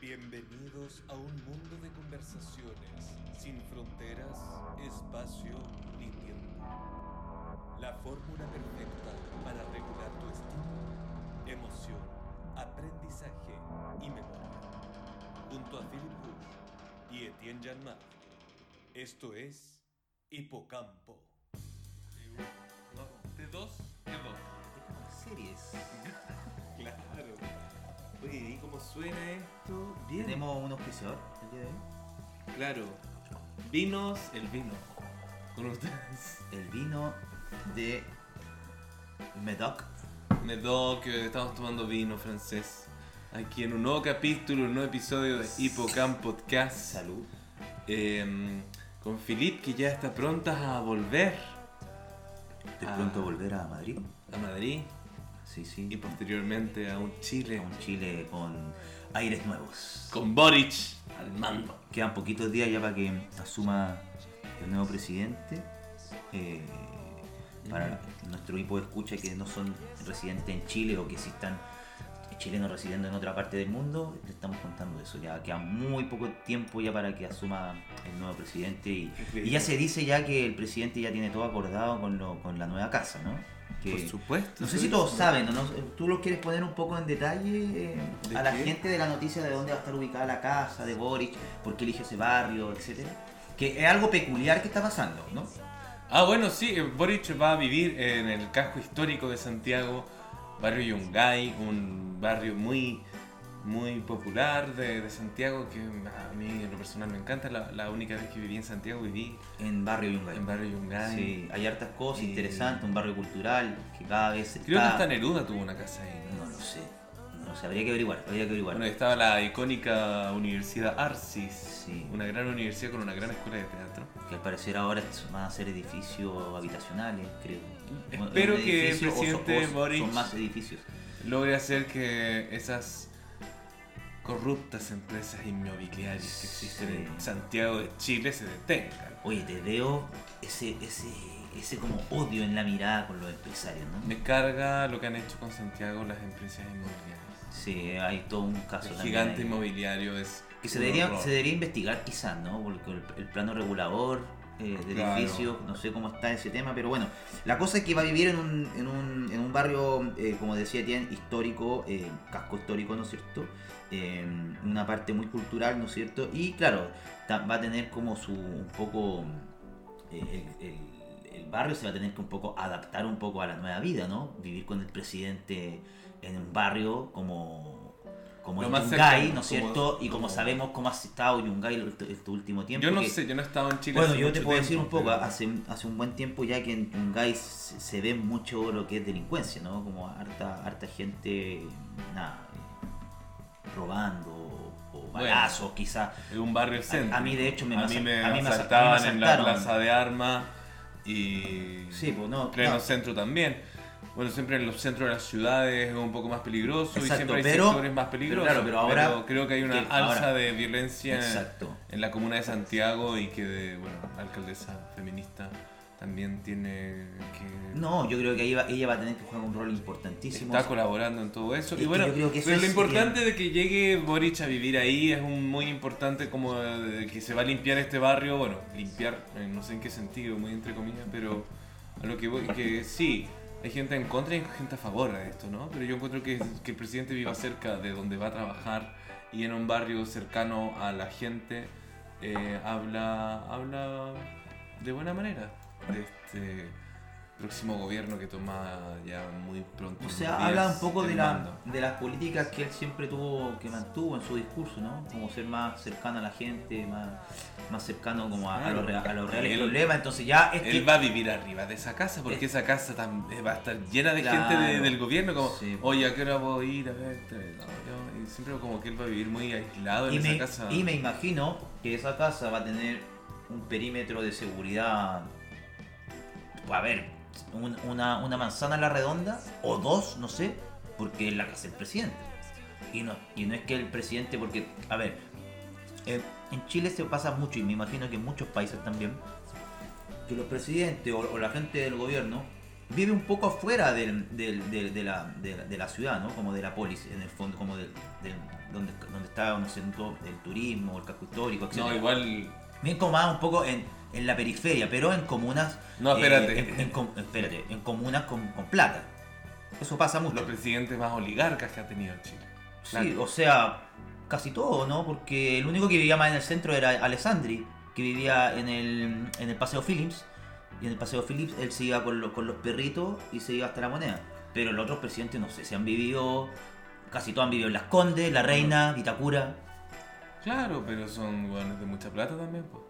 Bienvenidos a un mundo de conversaciones sin fronteras, espacio ni tiempo. La fórmula perfecta para regular tu estímulo, emoción, aprendizaje y memoria. Junto a Philip Bush y Etienne Janmar. Esto es Hipocampo. De dos, de dos. series. Claro. Oye, ¿y cómo suena esto? Bien. Tenemos un auspiciador el día de hoy. Claro. Vinos, el vino. Con ustedes. El vino de Medoc. Medoc, que estamos tomando vino francés. Aquí en un nuevo capítulo, un nuevo episodio de Hipocamp Podcast. Salud. Eh, con Philip, que ya está pronta a volver De Ah. pronto volver a Madrid. a Madrid Sí, sí. y posteriormente a un Chile a un Chile con aires nuevos. con Boric al mando. Quedan poquitos días ya para que asuma el nuevo presidente. Eh, para nuestro equipo de escucha que no son residentes en Chile o que si están chilenos residiendo en otra parte del mundo, le estamos contando eso. Ya queda muy poco tiempo ya para que asuma el nuevo presidente y, y ya se dice ya que el presidente ya tiene todo acordado con, lo, con la nueva casa, ¿no? Por supuesto. no sé si todos saben, ¿o ¿no? ¿Tú lo quieres poner un poco en detalle eh, ¿De a la qué? gente de la noticia de dónde va a estar ubicada la casa de Boric, por qué elige ese barrio, etcétera? Que es algo peculiar que está pasando, ¿no? Ah, bueno, sí, eh, Boric va a vivir en el casco histórico de Santiago, barrio Yungay, un barrio muy, muy popular de, de Santiago que a mí en lo personal me encanta. La, la única vez que viví en Santiago viví En barrio Yungay. en barrio Yungay. Sí, hay hartas cosas Y- interesantes, un barrio cultural que cada vez Creo que está... hasta Neruda tuvo una casa ahí. ¿no? No lo sé, no lo sé, habría que averiguar, habría que averiguar. Bueno, estaba la icónica Universidad Arcis, Sí. una gran universidad con una gran escuela de teatro. Que al parecer ahora van a ser edificios habitacionales, creo. Espero que el presidente Boric- Son más edificios. Logre hacer que esas corruptas empresas inmobiliarias que existen Sí. en Santiago de Chile se detengan. Oye, te veo ese, ese, ese como odio en la mirada con los empresarios, ¿no? Me carga lo que han hecho con Santiago las empresas inmobiliarias. Sí, hay todo un caso El también gigante ahí. inmobiliario es. Que se debería, horror. se debería investigar quizás, ¿no? Porque el, el plano regulador eh, del Claro. edificio, no sé cómo está ese tema, pero bueno, la cosa es que va a vivir en un, en un, en un barrio, eh, como decía Tien, histórico, eh, casco histórico, ¿no es cierto? Eh, una parte muy cultural, ¿no es cierto? Y claro, va a tener como su, un poco, eh, el, el- el barrio se va a tener que un poco adaptar un poco a la nueva vida, ¿no? Vivir con el presidente en un barrio como... Como en Yungay, ¿no es cierto? Y como como- sabemos cómo ha estado Yungay este, este último tiempo. Yo no que- sé, yo no he estado en Chile. Bueno, hace yo te puedo decir un poco, pero- hace, hace un buen tiempo ya que en Yungay se, se ve mucho lo que es delincuencia, ¿no? Como harta, harta gente, nada, robando o Bueno. balazos, quizás. En un barrio centro. a mí, de hecho, me a mí me a mí me asaltaban asa- a mí me en la plaza de armas y. Sí, pues no. pleno no. centro también. Bueno, siempre en los centros de las ciudades es un poco más peligroso y Exacto, siempre hay pero- sectores más peligrosos. pero claro, pero ahora- creo que hay una que alza ahora- de violencia Exacto. en la comuna de Santiago y que, de, bueno, alcaldesa feminista también tiene que... No, yo creo que ella va, ella va a tener que jugar un rol importantísimo. Está colaborando en todo eso. Es Y que bueno, yo creo que eso pero lo es- importante de que llegue Boric a vivir ahí es un, muy importante como de que se va a limpiar este barrio. Bueno, limpiar, eh, no sé en qué sentido, muy entre comillas, pero a lo que voy, que sí, hay gente en contra y hay gente a favor de esto, ¿no? Pero yo encuentro que, que el presidente viva cerca de donde va a trabajar y en un barrio cercano a la gente, eh, habla, habla de buena manera de este próximo gobierno que toma ya muy pronto. O sea, habla un poco de, la, de las políticas que él siempre tuvo, que mantuvo en su discurso, ¿no? Como ser más cercano a la gente, más, más cercano como a, a los, rea- a los reales Él- problemas. Entonces ya es que... Él va a vivir arriba de esa casa porque Es- esa casa tam- eh, va a estar llena de Claro. gente de- del gobierno como, Sí. oye, ¿a qué hora voy a ir a ver? No, yo- y siempre como que él va a vivir muy aislado en y esa me, casa. y me imagino que esa casa va a tener un perímetro de seguridad. A ver, un- una, una manzana a la redonda, o dos, no sé, porque es la casa del presidente. Y no, y no es que el presidente, porque, a ver, eh, en Chile se pasa mucho, y me imagino que en muchos países también, que los presidentes o, la gente del gobierno vive un poco afuera del, del- del- de, la, de, la, ciudad, ¿no? Como de la polis, en el fondo, como donde, donde está el turismo, el casco histórico, etc. No, igual. Bien como más un poco en, en la periferia, pero en comunas. No, espérate. eh, en, en com- espérate, en comunas con, con plata. Eso pasa mucho. Los presidentes más oligarcas que ha tenido Chile. Sí, Claro. o sea, casi todo, ¿no? Porque el único que vivía más en el centro era Alessandri, que vivía en el, en el Paseo Phillips. Y en el Paseo Phillips él se iba con, los- con los perritos y se iba hasta la moneda. Pero los otros presidentes, no sé, se han vivido, casi todos han vivido en Las Condes, La Reina, Vitacura. Claro, pero son hueones de mucha plata también, pues.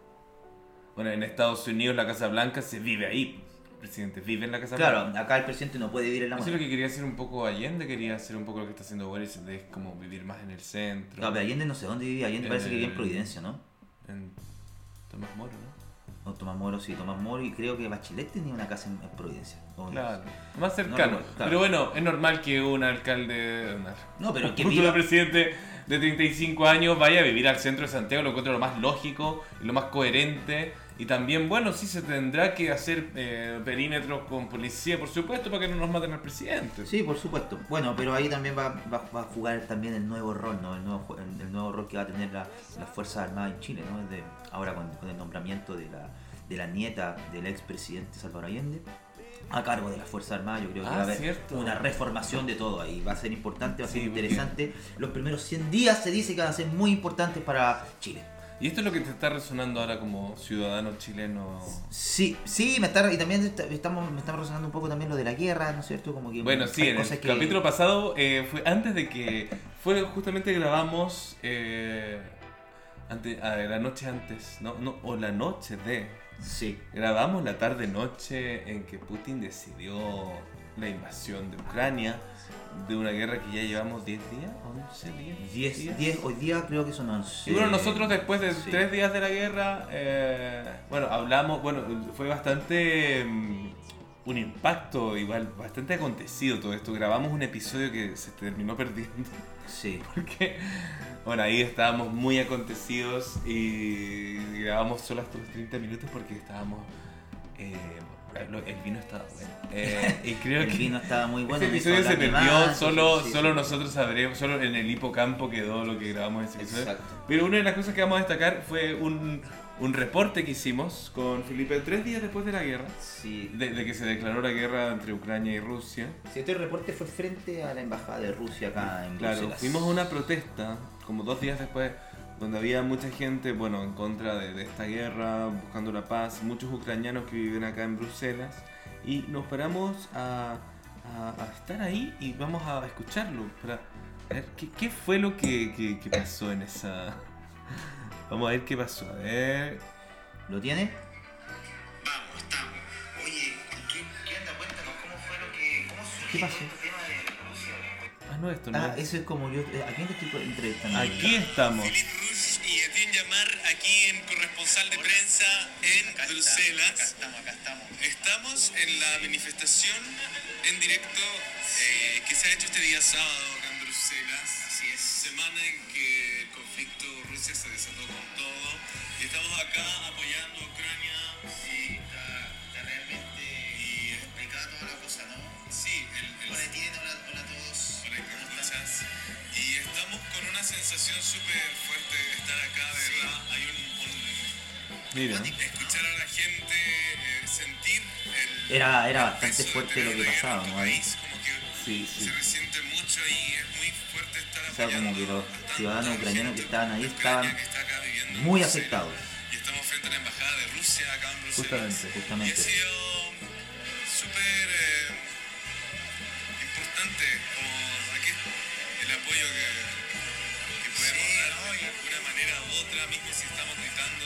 Bueno, en Estados Unidos la Casa Blanca se vive ahí. pues. El presidente vive en la Casa Claro, Blanca. acá el presidente no puede vivir en la Eso es lo que quería hacer un poco Allende, quería hacer un poco lo que está haciendo Boris, de como vivir más en el centro. No, pero Allende no sé dónde vivía, Allende En parece que vivía en Providencia, ¿no? En Tomás Moro, ¿no? O Tomás Moro, sí, Tomás Moro, y creo que Bachelet tenía una casa en, en Providencia. Claro, más cercano. claro. Pero bueno, es normal que un alcalde, No, pero que viva- presidente de 35 años vaya a vivir al centro de Santiago, lo encuentro lo más lógico y lo más coherente. Y también, bueno, sí se tendrá que hacer eh, perímetros con policía, por supuesto, para que no nos maten al presidente. Sí, por supuesto. Bueno, pero ahí también va, va- va a jugar también el nuevo rol, ¿no? El nuevo, el, nuevo rol que va a tener la- las Fuerzas Armadas en Chile, ¿no? Desde ahora con, con el nombramiento de la, de la nieta del expresidente Salvador Allende a cargo de las Fuerzas Armadas. Yo creo que Ah, va a haber cierto. una reformación de todo ahí. Va a ser importante, va a ser Sí, interesante. Los primeros 100 días se dice que van a ser muy importantes para Chile. Y esto es lo que te está resonando ahora como ciudadano chileno. Sí, sí, me está, y también está- estamos, me está resonando un poco también lo de la guerra, ¿no es cierto? Como que Bueno, sí, en el que- capítulo pasado eh, fue antes de que. Fue justamente grabamos. Eh, ante- a la noche antes, no, no, o la noche de. Sí. Grabamos la tarde-noche en que Putin decidió la invasión de Ucrania, de una guerra que ya llevamos 10 días, 11 días. 10, días. 10, hoy día creo que son 11. Y bueno, nosotros después de Sí. tres días de la guerra, eh, bueno, hablamos, bueno, fue bastante mm, un impacto igual, bastante acontecido todo esto. Grabamos un episodio que se terminó perdiendo Sí. porque, bueno, ahí estábamos muy acontecidos y grabamos solo hasta los 30 minutos porque estábamos... eh, el vino estaba bueno. Eh, y creo El que... vino estaba muy bueno. Ese episodio se perdió, solo, sí, sí, solo sí. nosotros sabremos, solo en el hipocampo quedó lo que grabamos en ese episodio. Exacto. Pero una de las cosas que vamos a destacar fue un, un reporte que hicimos con Felipe tres días después de la guerra, Sí. de, de que se declaró la guerra entre Ucrania y Rusia. Sí, este reporte fue frente a la embajada de Rusia acá en Claro, Bruselas. fuimos a una protesta, como dos días después, donde había mucha gente, bueno, en contra de, de esta guerra, buscando la paz, muchos ucranianos que viven acá en Bruselas, y nos paramos a, a- a estar ahí y vamos a escucharlo, para ver qué, qué fue lo que, que- que pasó en esa... Vamos a ver qué pasó, a ver... ¿Lo tiene? Vamos, estamos. Oye, ¿qué, qué anda? Cuéntanos cómo fue lo que. ¿Cómo surgió ¿Qué pasó? este tema de Rusia? Ah, no, esto no Ah, es. eso es como yo. eh, ¿A quién te estoy entrevistando? Aquí estamos. Y Etienne Llamar aquí en corresponsal de prensa en Acá Bruselas. estamos, acá estamos. Estamos en la manifestación en directo eh, que se ha hecho este día sábado acá en Bruselas. Así es. Semana en que conflicto Rusia se desató con todo. Y estamos acá apoyando a Ucrania. Sí, está, está realmente Y complicada toda la cosa, ¿no? sí, el, el- Hola, Etienne, hola, hola a todos. Hola, ¿me escuchas? Y estamos con una sensación súper fuerte de estar acá, de Sí. verdad. Hay un, un- Mira. escuchar a la gente, eh, sentir el Era, era el bastante fuerte lo que pasaba, ¿no? Ahí. país, como que Sí, sí. se resiente mucho y es muy fuerte estar O sea, como que los apoyando ciudadanos ucranianos que gente estaban ahí estaban que en muy afectados. Y estamos frente a la embajada de Rusia acá en Bruselas. Justamente, Y ha justamente. sido súper eh, importante como aquí el apoyo que, que podemos Sí, dar no, de alguna manera u otra, mismo si estamos gritando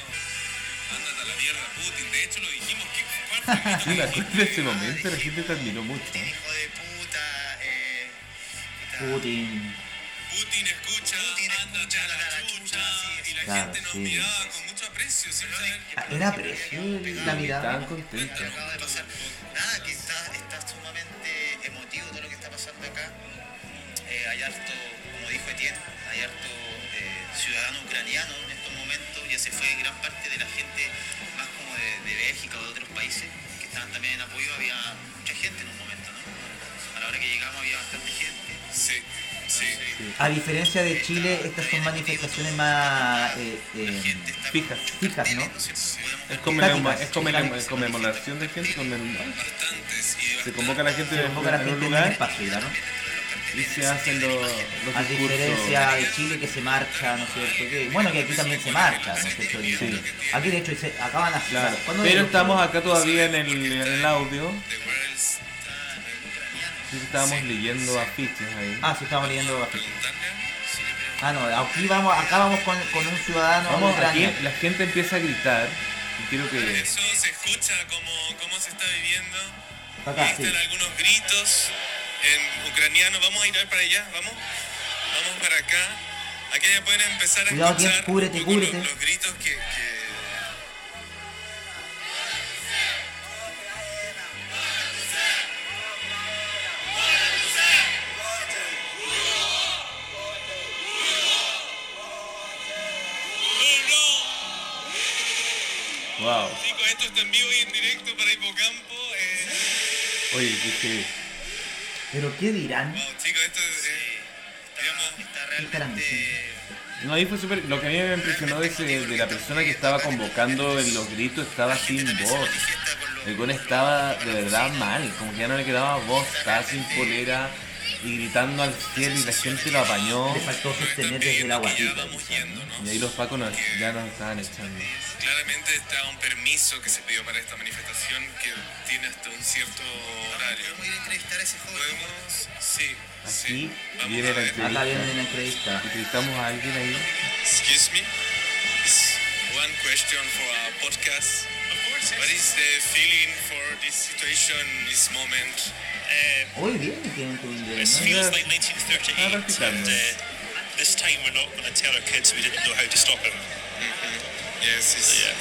ándate a la mierda Putin. De hecho lo dijimos, ¿qué cuál fue el grito Sí, que acuerdo de ese momento, la gente te admiró mucho. Hijo de puta. Eh, puta. Putin claro, gente nos sí. miraba con mucho aprecio, sin saber Ah, Era precio la mirada. Estaban Lo contentos. que acaba de pasar. A diferencia de Chile, estas son manifestaciones más eh, eh, Fijas. fijas, ¿no? Es como la Estáticas, es conmemoración de gente, conmem- bastantes y se convoca a la gente Se enfoca a la en un gente en un lugar espacio, ¿verdad? y se hacen los, los A discursos. diferencia de Chile que se marcha, ¿no es cierto? Que, bueno, que aquí también se marcha, ¿no es cierto? Sí. Aquí de hecho se acaban a Claro. ¿cuándo Pero es? estamos acá todavía en el, en el audio. World's Sí, estábamos leyendo afiches ahí. Ah, sí, estamos leyendo afiches. Voluntaria. Ah, no, aquí vamos, acá vamos con, con un ciudadano Vamos, aquí la gente empieza a gritar. Y quiero que. Eso se escucha como cómo se está viviendo. Acá, Ahí sí. están algunos gritos en ucraniano. Vamos a ir para allá, vamos. Vamos para acá. Aquí ya pueden empezar a Cuidado, escuchar Ken, cúbrete, un poco cúbrete. Los, los gritos que, que- Wow. Chicos, esto está en vivo y en directo para Hipocampo. Eh, Oye, dije. Pero ¿qué dirán? wow, chicos, esto es, eh, digamos, Está realmente No, ahí fue súper. Lo que a mí me impresionó de, ese- de la persona que estaba convocando en los gritos estaba sin voz. El gol estaba de verdad mal, como que ya no le quedaba voz, estaba sin polera y gritando al cielo y la gente lo apañó. Le faltó sostener desde la guatita. Y ahí los pacos nos- ya nos estaban echando. claramente está un permiso que se pidió para esta manifestación que tiene hasta un cierto horario. podemos ir a entrevistar a ese joven. Podemos, sí, Aquí sí. Vamos viene a la ver. entrevista. Acá viene una entrevista. Entrevistamos a alguien ahí. Excuse me. Is one question for our podcast. Of course. What is the feeling for this situation, this moment? Hoy viene tienen tu inglés, It feels like 1938, Ah, and uh, this time we're not going to tell our kids we didn't know how to stop him. Yes, it's, So yeah,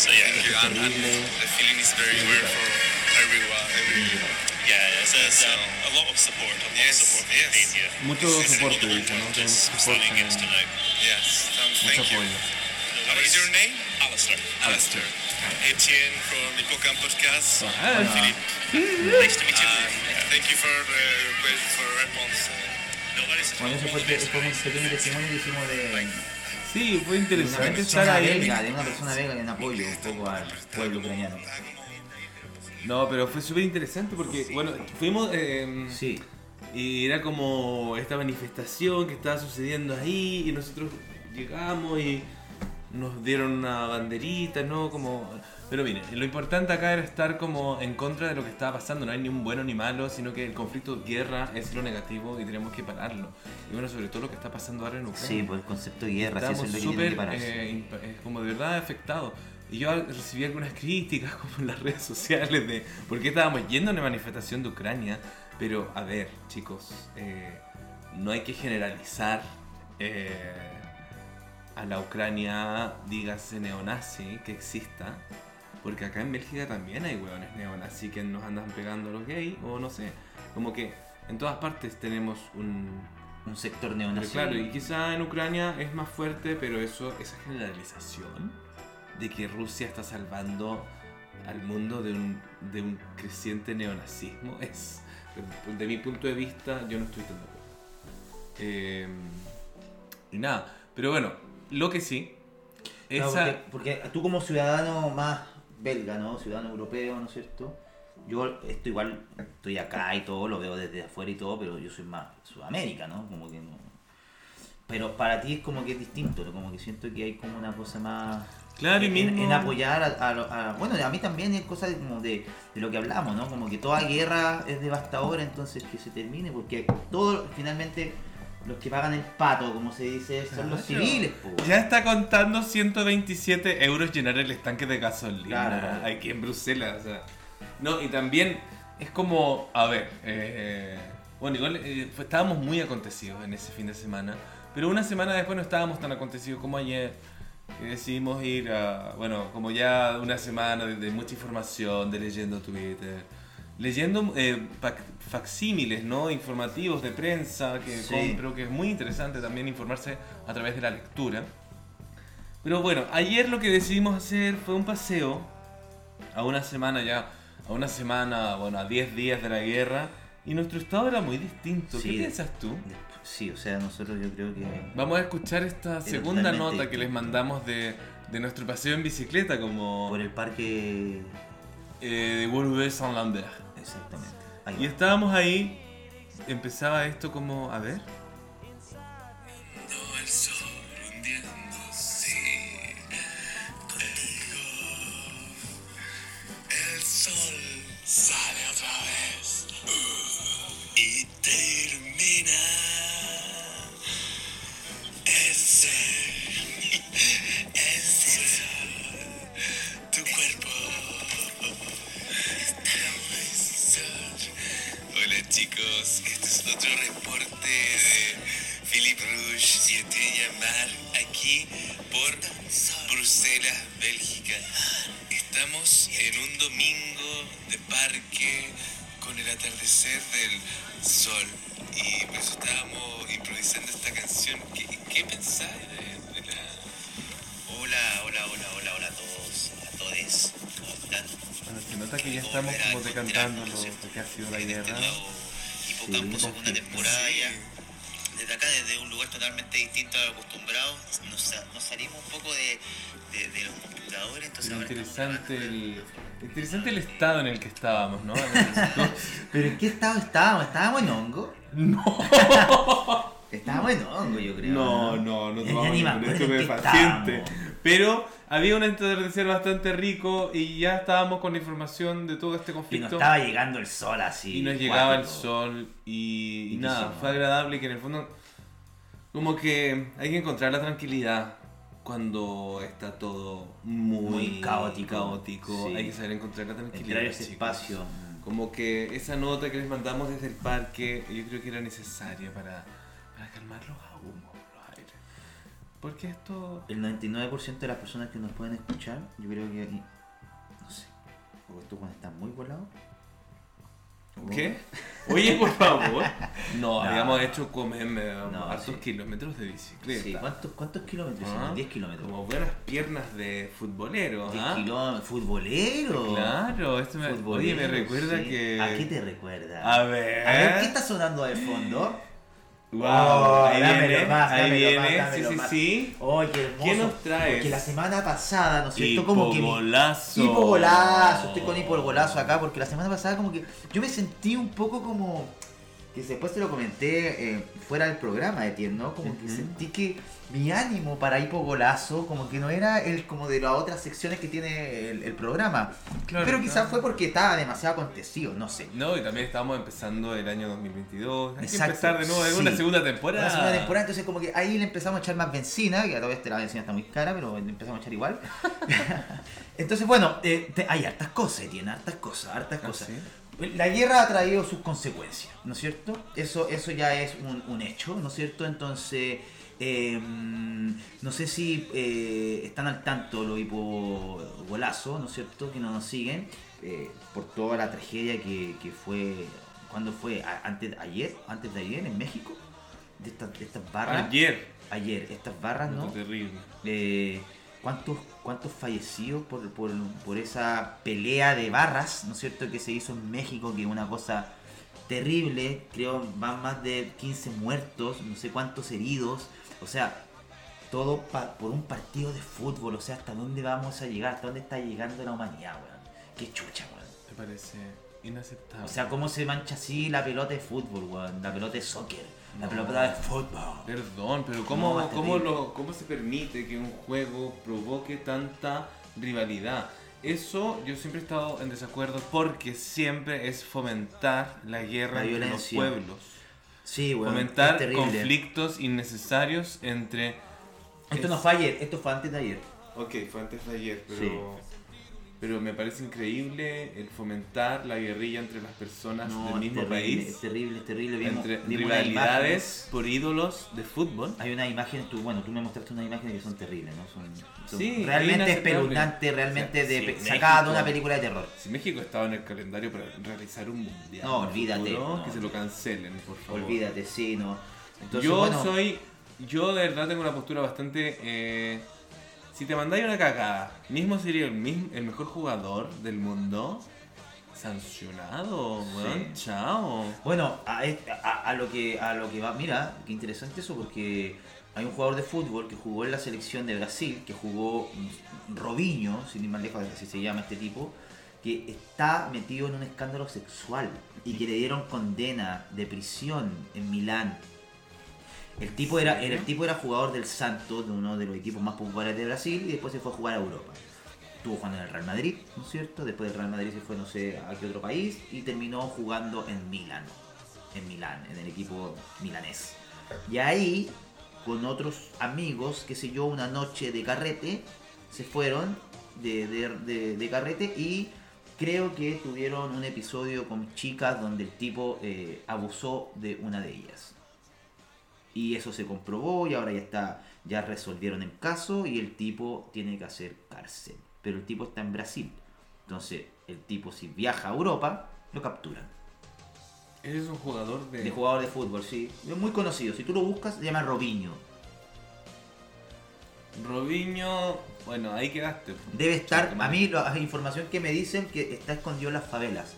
so yeah, Thank. And, and the feeling is very rare for everyone. Every, yeah. It's, it's um, a lot of support, a lot Yes, of support yes. Spain here. Mucho This soporte, one of the dice, ¿no? ones Tenemos just soporte, standing against it now. yes, um, mucho thank you. apoyo. What is your name? Alistair. Alistair. Etienne from Hippocampus Podcast. Ah, Philippe. Nice to meet you. Uh, thank you for the request for response. It's Bueno, ese fue, the fue un pequeño testimonio que hicimos de, Sí, fue interesante estar ahí. belga, de una persona belga en apoyo un poco al pueblo ucraniano. No, pero fue súper interesante porque, bueno, fuimos. eh, Sí, Y era como esta manifestación que estaba sucediendo ahí y nosotros llegamos y nos dieron una banderita, ¿no? Como... Pero mire, lo importante acá era estar como en contra de lo que estaba pasando, no hay ni un bueno ni malo, sino que el conflicto de guerra es lo negativo y tenemos que pararlo. Y bueno, sobre todo lo que está pasando ahora en Ucrania. sí, por el concepto de guerra, sí, eso Estamos es lo que tiene que súper, pararse. eh, eh, como de verdad afectados. Y yo recibí algunas críticas como en las redes sociales de por qué estábamos yendo a una manifestación de Ucrania. Pero a ver, chicos, eh, no hay que generalizar eh, a la Ucrania, dígase neonazi, que exista. Porque acá en Bélgica también hay hueones neonazi que nos andan pegando a los gays, o no sé. Como que en todas partes tenemos un, Un sector neonazi. claro, y quizá en Ucrania es más fuerte, pero eso, esa generalización de que Rusia está salvando al mundo de un, de un creciente neonazismo es, de mi punto de vista, yo no estoy tan de acuerdo. Eh, y nada, pero bueno, lo que sí, Claro, esa... porque, porque tú como ciudadano más belga, ¿no? Ciudadano europeo, ¿no es cierto? Yo esto igual, estoy acá y todo, lo veo desde afuera y todo, pero yo soy más Sudamérica, ¿no? Como que no... Pero para ti es como que es distinto, ¿no? Como que siento que hay como una cosa más... Claro, y en, mismo- en apoyar a, a- a- Bueno, a mí también es cosa de, como de, de lo que hablamos, ¿no? Como que toda guerra es devastadora, entonces que se termine, porque todo, finalmente, los que pagan el pato, como se dice, son los civiles, po. Ya está contando 127 euros llenar el estanque de gasolina Claro. aquí en Bruselas. o sea. No, y también es como, a ver, eh, bueno, igual eh, estábamos muy acontecidos en ese fin de semana, pero una semana después no estábamos tan acontecidos como ayer. Y decidimos ir a, bueno, como ya una semana de, de mucha información, de leyendo Twitter, leyendo eh, fac- facsímiles, ¿no? Informativos de prensa que Sí. compro, que es muy interesante también informarse a través de la lectura. Pero bueno, ayer lo que decidimos hacer fue un paseo a una semana ya, a una semana, bueno, a 10 días de la guerra, Y nuestro estado era muy distinto. Sí, ¿Qué piensas tú? Sí, o sea, nosotros yo creo que... Vamos a escuchar esta segunda nota que les mandamos de, de nuestro paseo en bicicleta como Por el parque... eh, de Bourbeuf Saint-Lambert. Exactamente. Y estábamos ahí, empezaba esto como, a ver. Es otro reporte de Philip Rouge y Estrella Mar aquí por Bruselas, Bélgica. Estamos en un domingo de parque con el atardecer del sol y por eso estábamos improvisando esta canción. ¿Qué, qué pensáis de, de la... Hola, hola, hola, hola, hola a todos, a todos. ¿Cómo están? Bueno, se nota que ya estamos como decantando lo, que ha sido la este guerra. Hipocampo, Sí, segunda conflicto. temporada ya. Desde acá, desde un lugar totalmente distinto a lo acostumbrado, nos, sa- nos salimos un poco de, de, de los computadores. Entonces ahora interesante el, interesante el estado en el que estábamos, ¿no? ¿Pero en qué estado estábamos? ¿Estábamos en hongo? No. Estábamos en hongo, yo creo. No, no, no Ya tomamos me ningún Pero había un atardecer bastante rico y ya estábamos con la información de todo este Y nos conflicto. estaba llegando el sol así. Y nos llegaba el sol y, y Y nada, fue agradable que en el fondo como que hay que encontrar la tranquilidad cuando está todo muy, Muy caótico. caótico. Sí. Hay que saber encontrar la tranquilidad. Entrar ese chicos. espacio. Como que esa nota que les mandamos desde el parque, yo creo que era necesaria para, para calmar Porque esto... El 99% de las personas que nos pueden escuchar, yo creo que. No sé. O estos cuando están muy volados. ¿Qué? Oye, por favor. No, No. habíamos hecho comerme No, hartos sí. kilómetros de bicicleta. Sí, ¿cuántos, ¿cuántos kilómetros? Ah, hicimos? 10 kilómetros. Como buenas piernas de futbolero. 10 ¿ah? kilómetros. Futbolero. Claro, esto me, oye, me Futbolero, recuerda sí. que. ¿A qué te recuerda? A ver. A ver, ¿qué está sonando de fondo? Wow, Oh, ahí dámelo viene, más, ahí dámelo viene, más, sí, dámelo sí, más. sí. ¡Ay, qué hermoso! ¿Qué nos traes? Porque la semana pasada, ¿no es cierto? Como que Hipogolazo. Hipogolazo, estoy con hipogolazo acá porque la semana pasada como que yo me sentí un poco como que después te lo comenté eh, fuera del programa de ¿no? Como que sentí que mi ánimo para hipogolazo como que no era el como de las otras secciones que tiene el, el programa. Claro, Pero quizás claro. fue porque estaba demasiado acontecido, no sé. No, y también estábamos empezando el año 2022. Hay Exacto, que empezar de nuevo, es sí. una segunda temporada. Una segunda temporada, entonces como que ahí le empezamos a echar más benzina, que a través de la benzina está muy cara, pero le empezamos a echar igual. entonces, bueno, eh, te- hay hartas cosas, tiene hartas cosas, hartas ¿Ah, cosas. sí? La guerra ha traído sus consecuencias, ¿no es cierto? Eso, eso ya es un, un hecho, ¿no es cierto? Entonces, eh, no sé si eh, están al tanto los hipogolazos, ¿no es cierto? Que no nos siguen eh, por toda la tragedia que, que fue, ¿cuándo fue? A- Antes, ayer, antes de ayer en México, de estas, de estas barras. Ayer. Ayer, estas barras, ¿no? Es terrible. ¿Cuántos, ¿Cuántos fallecidos por, por, por esa pelea de barras, ¿no es cierto?, que se hizo en México, que es una cosa terrible, creo van más de 15 muertos, no sé cuántos heridos, o sea, todo pa- por un partido de fútbol, o sea, ¿hasta dónde vamos a llegar? ¿Hasta dónde está llegando la humanidad, weón? Qué chucha, weón. Me parece inaceptable. O sea, ¿cómo se mancha así la pelota de fútbol, weón? La pelota de soccer, la pelota de fútbol. Perdón, pero ¿cómo, es cómo, terrible. lo, ¿cómo se permite que un juego provoque tanta rivalidad? Eso yo siempre he estado en desacuerdo porque siempre es fomentar la guerra La entre los pueblos. Sí, weón. fomentar es conflictos innecesarios entre... Esto es- no fue ayer, esto fue antes de ayer. Ok, fue antes de ayer, pero... Sí. Pero me parece increíble el fomentar la guerrilla entre las personas No, del mismo terrible, país. Es terrible, es terrible. Vimos, entre vimos rivalidades por ídolos de fútbol. Hay unas imágenes, tú, bueno, tú me mostraste unas imágenes que son terribles, ¿no? Son, son Sí, realmente inaceptable. espeluznantes, realmente O sea, de, sí, sacadas de una película de terror. Si México estaba en el calendario para realizar un mundial, No, olvídate, futuro, no. que se lo cancelen, por favor. Olvídate, sí, ¿no? Entonces, yo bueno, soy, yo de verdad tengo una postura bastante. eh, si te mandáis una cagada, mismo sería el, mismo, el mejor jugador del mundo. Sancionado, weón, chao. Bueno, a, est- a- a lo que, a lo que va, mira, qué interesante eso porque hay un jugador de fútbol que jugó en la selección de Brasil, que jugó mm, Robinho, sin ir más lejos, así se llama este tipo, que está metido en un escándalo sexual y que le dieron condena de prisión en Milán. El tipo era, era- el tipo era jugador del Santos, de uno de los equipos más populares de Brasil, y después se fue a jugar a Europa. Estuvo jugando en el Real Madrid, ¿no es cierto? Después del Real Madrid se fue no sé a qué otro país y terminó jugando en Milán. En Milán, en el equipo milanés. Y ahí, con otros amigos, qué sé yo, una noche de carrete, se fueron de, de- de- de carrete y creo que tuvieron un episodio con chicas donde el tipo eh, abusó de una de ellas. Y eso se comprobó y ahora ya está, ya resolvieron el caso y el tipo tiene que hacer cárcel. Pero el tipo está en Brasil. Entonces, el tipo si viaja a Europa, lo capturan. Eres un jugador de. De jugador de fútbol, sí. Es muy conocido. Si tú lo buscas, se llama Robinho. Robinho. Bueno, ahí quedaste. Debe estar, a mí la información que me dicen que está escondido en las favelas.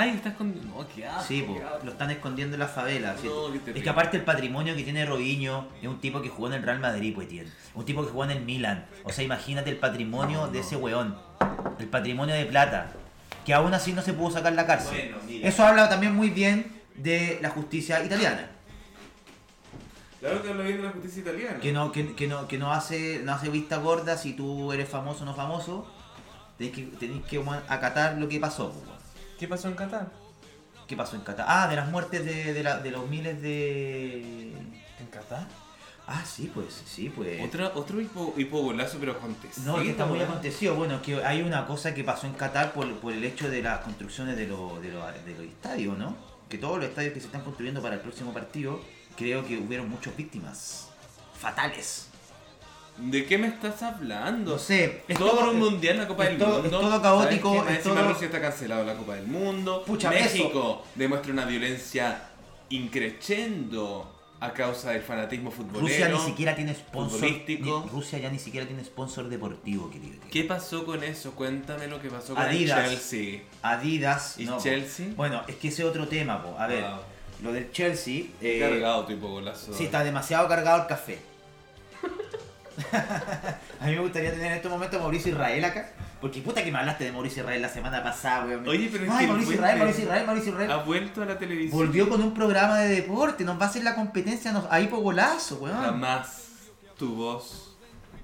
Ay, estás con. No, qué asco, Sí, po, qué asco. lo están escondiendo en las favelas. ¿sí? No, qué es que aparte el patrimonio que tiene Robinho es un tipo que jugó en el Real Madrid, pues tiene. Un tipo que jugó en el Milan. O sea, imagínate el patrimonio de ese weón. El patrimonio de plata. Que aún así no se pudo sacar la cárcel. Bueno, mira. Eso habla también muy bien de la justicia italiana. Claro que habla bien de la justicia italiana. Que no, que, que no, que no hace, no hace vista gorda si tú eres famoso o no famoso. Tenés que, tenés que weón, acatar lo que pasó. pues. ¿Qué pasó en Qatar? ¿Qué pasó en Qatar? Ah, de las muertes de, de, la- de los miles de... ¿En Qatar? Ah, sí, pues, sí, pues. Otra, otro hipo, hipogolazo, pero acontecido. No, que está muy acontecido. Bueno, es que hay una cosa que pasó en Qatar por, por el hecho de las construcciones de, los de, los de los estadios, ¿no? Que todos los estadios que se están construyendo para el próximo partido, creo que hubieron muchas víctimas. Fatales. ¿De qué me estás hablando? No sé, es todo todo- un mundial, la Copa del todo- Mundo. es todo caótico, es encima todo- Rusia está cancelado la Copa del Mundo. Pucha, México demuestra una violencia increchendo a causa del fanatismo futbolero. Rusia ni siquiera tiene sponsor. Rusia ya ni siquiera tiene sponsor deportivo, querido. ¿Qué pasó con eso? Cuéntame lo que pasó con Adidas. el Chelsea. Adidas. ¿Y no, po. Chelsea? Bueno, es que ese es otro tema, po. A ver, Wow. lo del Chelsea. eh, Cargado tu hipogolazo. Sí, está demasiado cargado el café. a mí me gustaría tener en estos momentos a Mauricio Israel acá. Porque puta que me hablaste de Mauricio Israel la semana pasada, weón. Oye, pero Ay, Mauricio. Israel, Mauricio Israel, Mauricio Israel. Ha vuelto a la televisión. Volvió con un programa de deporte, nos va a hacer la competencia nos- ahí por golazo, weón. Jamás tu voz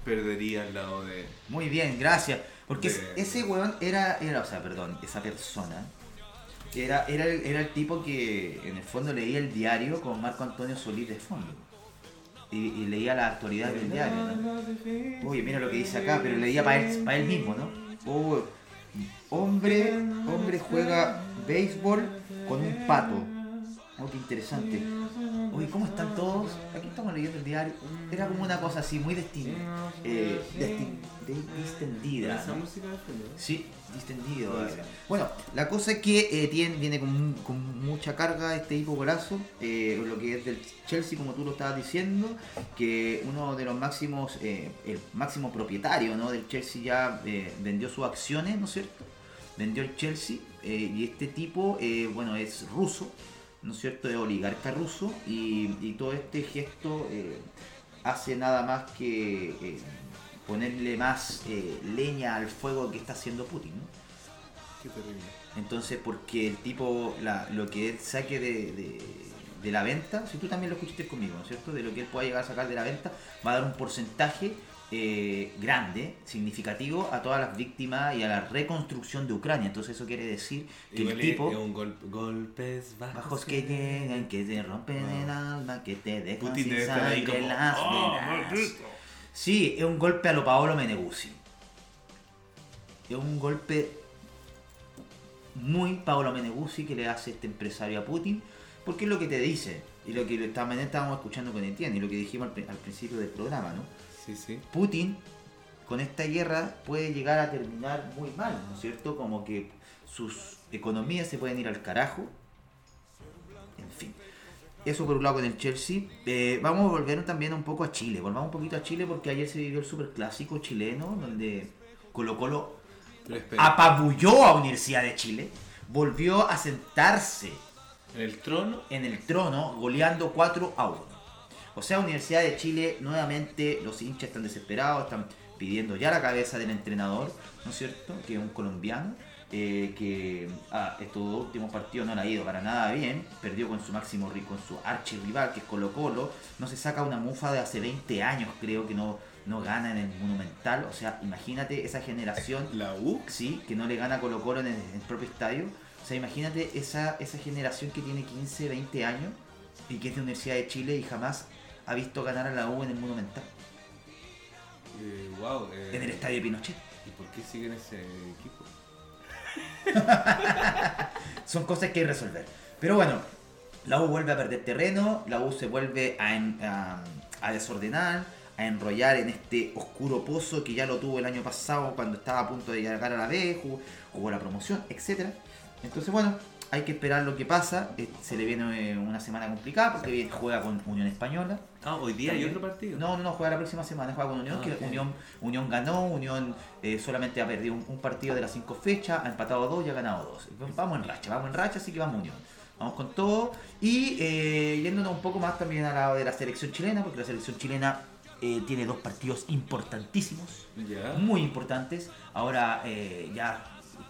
perdería al lado de. Muy bien, gracias. Porque De- ese weón era, era, o sea, perdón, esa persona era, era, el, era el tipo que en el fondo leía el diario con Marco Antonio Solís de fondo. Y, y leía la actualidad del diario, ¿no? Oye, mira lo que dice acá, pero leía para él, para él mismo, ¿no? Oh, hombre, hombre juega béisbol con un pato. Oh, qué interesante. Oye, ¿cómo están todos? Aquí estamos leyendo el diario. Era como una cosa así, muy destin, eh, destin- distendida. Música Sí, distendido. Bueno, la cosa es que eh, tiene, viene con, con mucha carga este hipogolazo, eh, lo que es del Chelsea, como tú lo estabas diciendo, que uno de los máximos, eh, el máximo propietario ¿no? del Chelsea ya eh, vendió sus acciones, ¿no es cierto? Vendió el Chelsea y este tipo, bueno, es ruso, ¿no es cierto? Es oligarca ruso y, y todo este gesto hace nada más que ponerle más eh, leña al fuego que está haciendo Putin, ¿no? Qué terrible. Entonces, porque el tipo, la- lo que él saque de, de- de la venta, si tú también lo escuchaste conmigo, ¿no es cierto? De lo que él pueda llegar a sacar de la venta, va a dar un porcentaje eh, grande, significativo, a todas las víctimas y a la reconstrucción de Ucrania. Entonces, eso quiere decir que Igual el tipo... un gol- golpes bajos, Bajos que llegan, que te rompen el alma, que te dejan Putin sin sangre como, las "Oh, venas". Sí, es un golpe a lo Paolo Meneguzzi. Es un golpe muy Paolo Meneguzzi que le hace este empresario a Putin, porque es lo que te dice, y lo que también estábamos escuchando con Etienne, y lo que dijimos al, al principio del programa, ¿no? Sí, sí. Putin con esta guerra puede llegar a terminar muy mal, ¿no es cierto? Como que sus economías se pueden ir al carajo. Eso por un lado con el Chelsea. Eh, vamos a volver también un poco a Chile. Volvamos un poquito a Chile porque ayer se vivió el super clásico chileno donde Colo Colo apabulló a Universidad de Chile, volvió a sentarse en el trono. en el trono goleando 4 a 1. O sea, Universidad de Chile, nuevamente los hinchas están desesperados, están pidiendo ya la cabeza del entrenador, ¿no es cierto? Que es un colombiano, eh, que ah, estos dos últimos partidos no le ha ido para nada bien, perdió con su máximo con su archirrival, que es Colo Colo, no se saca una mufa de hace 20 años, creo que no, no gana en el Monumental, o sea, imagínate esa generación La U. sí, que no le gana a Colo Colo en el, en el propio estadio. O sea, imagínate esa, esa generación que tiene 15, 20 años y que es de Universidad de Chile y jamás ha visto ganar a la U en el Monumental, Eh, wow. eh, en el estadio de Pinochet. ¿Y por qué siguen ese equipo? Son cosas que hay que resolver. Pero bueno, la U vuelve a perder terreno, la U se vuelve a, a desordenar, a enrollar en este oscuro pozo que ya lo tuvo el año pasado cuando estaba a punto de llegar a la B, jugó, jugó la promoción, etc. Entonces bueno, hay que esperar lo que pasa. Eh, Se le viene eh, una semana complicada porque juega con Unión Española. Ah, hoy día hay otro partido. No, no, no, juega la próxima semana, juega con Unión, Ah, que. Unión, Unión ganó, Unión eh, solamente ha perdido un, un partido de las cinco fechas, ha empatado dos y ha ganado dos. Vamos en racha, vamos en racha, así que vamos Unión. Vamos con todo. Y eh, yéndonos un poco más también a lado de la selección chilena, porque la selección chilena eh, tiene dos partidos importantísimos muy importantes. Ahora eh, ya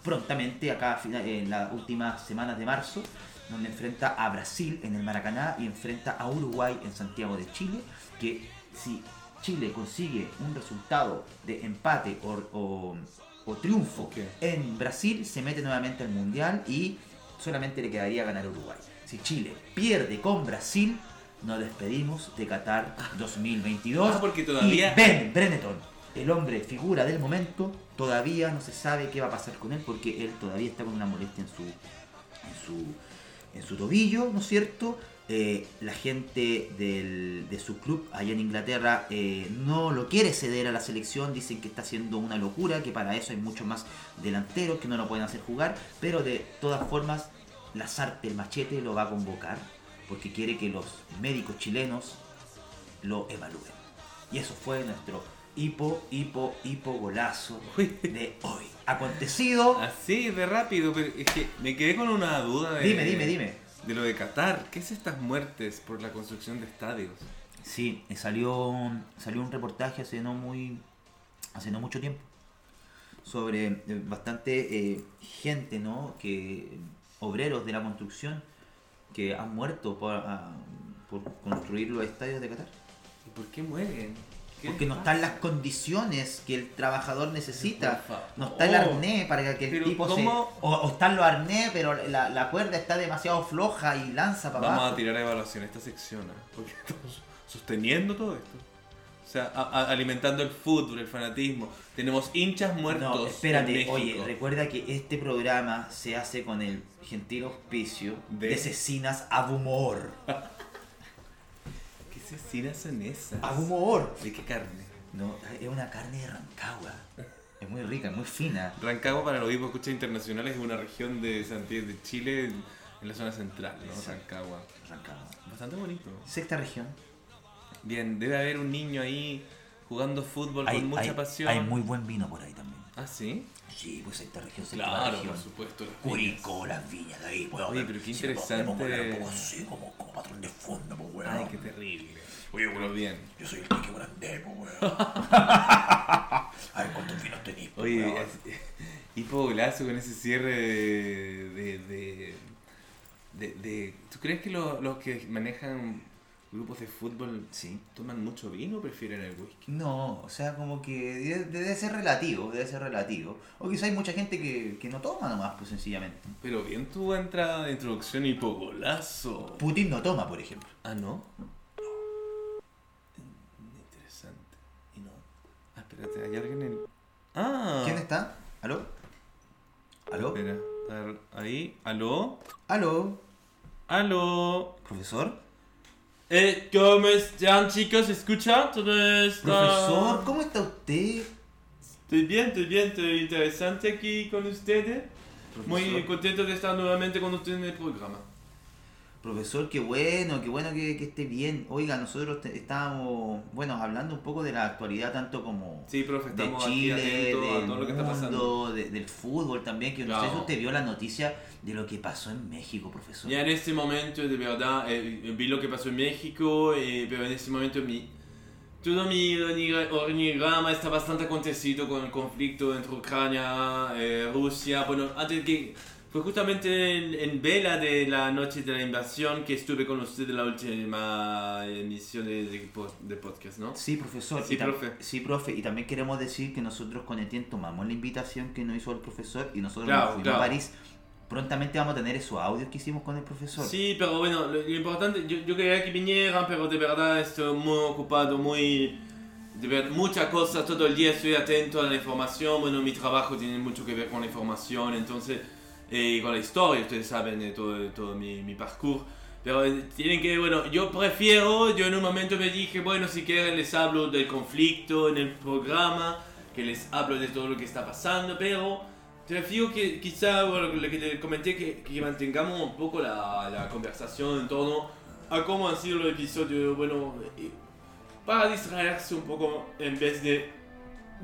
prontamente, acá en las últimas semanas de marzo, donde enfrenta a Brasil en el Maracaná y enfrenta a Uruguay en Santiago de Chile, que si Chile consigue un resultado de empate o, o- o triunfo Ok. en Brasil, se mete nuevamente al Mundial y solamente le quedaría ganar Uruguay. Si Chile pierde con Brasil, nos despedimos de Qatar 2022. Ah, porque todavía- Y Ben Brenneton, el hombre figura del momento, todavía no se sabe qué va a pasar con él porque él todavía está con una molestia en su, en su, en su tobillo, ¿no es cierto? Eh, la gente del- de su club allá en Inglaterra eh, no lo quiere ceder a la selección, dicen que está haciendo una locura, que para eso hay muchos más delanteros que no lo pueden hacer jugar, pero de todas formas Lazarte, el machete, lo va a convocar porque quiere que los médicos chilenos lo evalúen. Y eso fue nuestro hipo, hipo, hipo golazo de hoy. Acontecido. Así de rápido, pero es que me quedé con una duda de. Dime, dime, dime. De lo de Qatar. ¿Qué es estas muertes por la construcción de estadios? Sí, salió, salió un reportaje hace no muy hace no mucho tiempo sobre eh, bastante eh, gente, ¿no? Que obreros de la construcción que han muerto por, ah, por construir los estadios de Qatar. ¿Y por qué mueren? ¿Qué Porque no están las condiciones que el trabajador necesita. No está el arnés para que el tipo se... O, o están los arnés, pero la, la cuerda está demasiado floja y lanza para Vamos abajo. a tirar a evaluación esta sección, ¿ah? porque estamos sosteniendo todo esto. O sea, a- a- alimentando el fútbol, el fanatismo. Tenemos hinchas muertos. No, en espérate, México. oye, recuerda que este programa se hace con el gentil auspicio de, De- Cecinas Abumor. ¿Qué cecinas son esas? Abumor. ¿De qué carne? No, es una carne de Rancagua. Es muy rica, es muy fina. Rancagua, para los mismos escuchas internacionales, es una región de Santiago de Chile en en la zona central, ¿no? Exacto. Rancagua. Rancagua. Bastante bonito. Sexta región. Bien, debe haber un niño ahí jugando fútbol Hay, con mucha hay- pasión. hay muy buen vino por ahí también. Ah, sí. Sí, pues sexta región, sexta Claro, por supuesto. las Curicó, las viñas de ahí, weón. Oye, pero qué Si me pongo- interesante. me pongo un poco así, como, como patrón de fondo, pues, weón. Ay, qué terrible. Oye, Pero bien. yo soy el Quique Grande, pues, weón. A ver cuántos vinos tenés, pues, Oye, weón. es- hipo golazo con ese cierre de. de, de, de- de- ¿Tú crees que lo- los que manejan grupos de fútbol Sí. toman mucho vino o prefieren el whisky? No, o sea, como que debe, debe ser relativo, debe ser relativo. O quizá hay mucha gente que, que no toma nomás, pues sencillamente. Pero bien tu entrada de introducción hipo golazo. Putin no toma, por ejemplo. Ah, ¿no? Interesante. Y no. Ah, espérate, hay alguien en. Ah. ¿Quién está? ¿Aló? ¿Aló? Espera, ahí. ¿Aló? ¿Aló? ¿Aló? ¿Profesor? Eh, ¿cómo están chicos? ¿Escuchan? ¿Todo está- ¿Profesor? ¿Cómo está usted? Estoy bien, estoy bien, estoy interesante aquí con ustedes. Muy Profesor. contento de estar nuevamente con ustedes en el programa. Profesor, qué bueno, qué bueno que, que esté bien. Oiga, nosotros te- estábamos, bueno, hablando un poco de la actualidad, tanto como Sí, profe, de Chile, atentos a del todo lo que está pasando. mundo, de- del fútbol también, que no sé si Claro. usted vio la noticia de lo que pasó en México, profesor. Ya en este momento, de verdad, eh, vi lo que pasó en México, eh, pero en este momento mi, todo mi organigra- organigrama está bastante acontecido con el conflicto entre Ucrania, eh, Rusia. Bueno, antes que fue justamente en, en vela de la noche de la invasión que estuve con usted en la última emisión de, de, de podcast, ¿no? Sí, profesor. Sí, profe. Sí, profe. Y también queremos decir que nosotros con Etienne tomamos la invitación que nos hizo el profesor y nosotros Claro, nos fuimos claro. a París. Prontamente vamos a tener esos audios que hicimos con el profesor. Sí, pero bueno, lo, lo importante, yo, yo quería que vinieran, pero de verdad estoy muy ocupado, muy... De ver muchas cosas, todo el día estoy atento a la información, bueno, mi trabajo tiene mucho que ver con la información, entonces, eh, con la historia, ustedes saben de todo, todo mi, mi parcours, pero eh, tienen que, bueno, yo prefiero, yo en un momento me dije, bueno, si quieren les hablo del conflicto en el programa, que les hablo de todo lo que está pasando, pero prefiero que quizá, bueno, lo que te comenté, que, que mantengamos un poco la, la conversación en torno a cómo han sido los episodios, bueno, eh, para distraerse un poco en vez de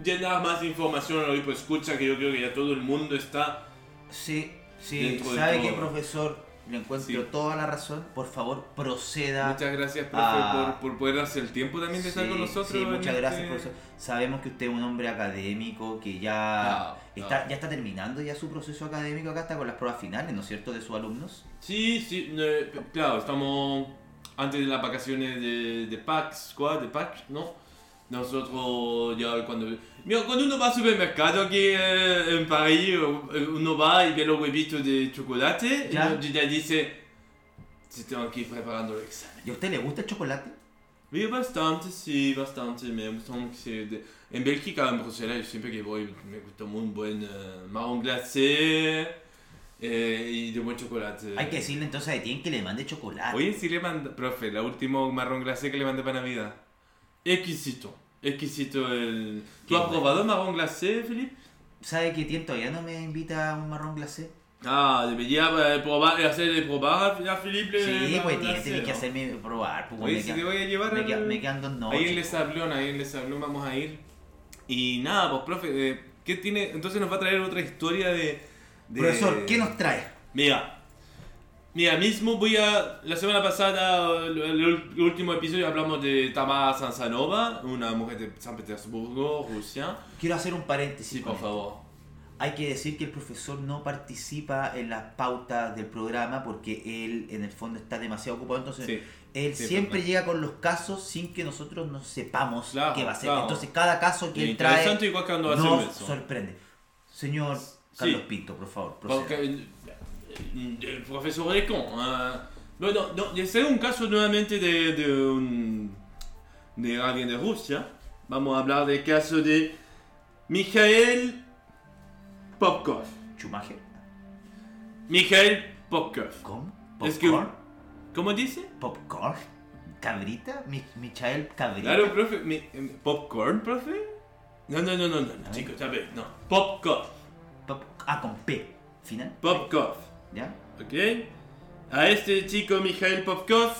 llenar más información a lo que escucha, que yo creo que ya todo el mundo está... Sí, sí. ¿Sabe qué, profesor? Le encuentro Sí. toda la razón. Por favor, proceda. Muchas gracias, profe, por, por poder darse el tiempo también de estar con nosotros. sí, muchas gracias, este- profesor. Sabemos que usted es un hombre académico, que ya, está, ya está terminando ya su proceso académico acá, está con las pruebas finales, ¿no es cierto?, de sus alumnos. Sí, sí, eh, claro, estamos antes de las vacaciones de, de PAX, ¿cuál? De PAX, ¿no? Nosotros ya cuando... Mira, cuando uno va al supermercado aquí eh, en París, eh, uno va y ve los huevitos de chocolate Ya. y ya dice, se tengo que ir preparando el examen. ¿Y a usted le gusta el chocolate? Sí, bastante, sí, bastante. Me gusta de- En Bélgica, en Bruselas, yo siempre que voy me gusta muy un buen eh, marrón glacé eh, y de buen chocolate. Hay que decirle entonces a Etienne que le mande chocolate. Oye, sí le mandé, profe, la última marrón glacé que le mandé para Navidad. Exquisito, exquisito el... ¿Tú has probado marrón glacé, Felipe? ¿Sabe que Etienne todavía no me invita a un marrón glacé? Ah, debería eh, probar, hacerle probar a Felipe. el Sí, pues tiene, glacé, tiene que ¿no? hacerme probar. Pues, Oye, me, si queda- te voy a llevar me, al- queda- me quedan dos noches. Ahí en Les Sablón, ahí en Les vamos a ir. Y nada, pues profe, eh, ¿qué tiene? Entonces nos va a traer otra historia de... de- Profesor, ¿qué nos trae? Mira, mira, mismo voy a... La semana pasada, el, el último episodio, hablamos de Tamara Sansanova, una mujer de San Petersburgo, Rusia. Quiero hacer un paréntesis. Sí, por favor. Hay que decir que el profesor no participa en las pautas del programa porque él en el fondo está demasiado ocupado. Entonces, Sí. él sí, siempre llega con los casos sin que nosotros no sepamos Claro, qué va a ser. claro. Entonces, cada caso que él trae igual que nos sorprende. Señor. Carlos Pinto, por favor, el profesor Recon. eh, bueno, no, este es un caso nuevamente de, de, un, de alguien de Rusia. Vamos a hablar del caso de Mikhail Popkov. Schumacher. Mikhail Popkov. ¿Cómo? Es que- ¿Popcorn? ¿Cómo dice? ¿Popcorn? ¿Cabrita? Mi- ¿Michael Cabrita? Claro, profe. mi- eh, ¿Popcorn, profe? No, no, no, no, no, chicos, a ver, no. Popkov. Pop- ah, con P. ¿Final? Popkov. ¿Ya? ¿Ok? A este chico Mikhail Popkov,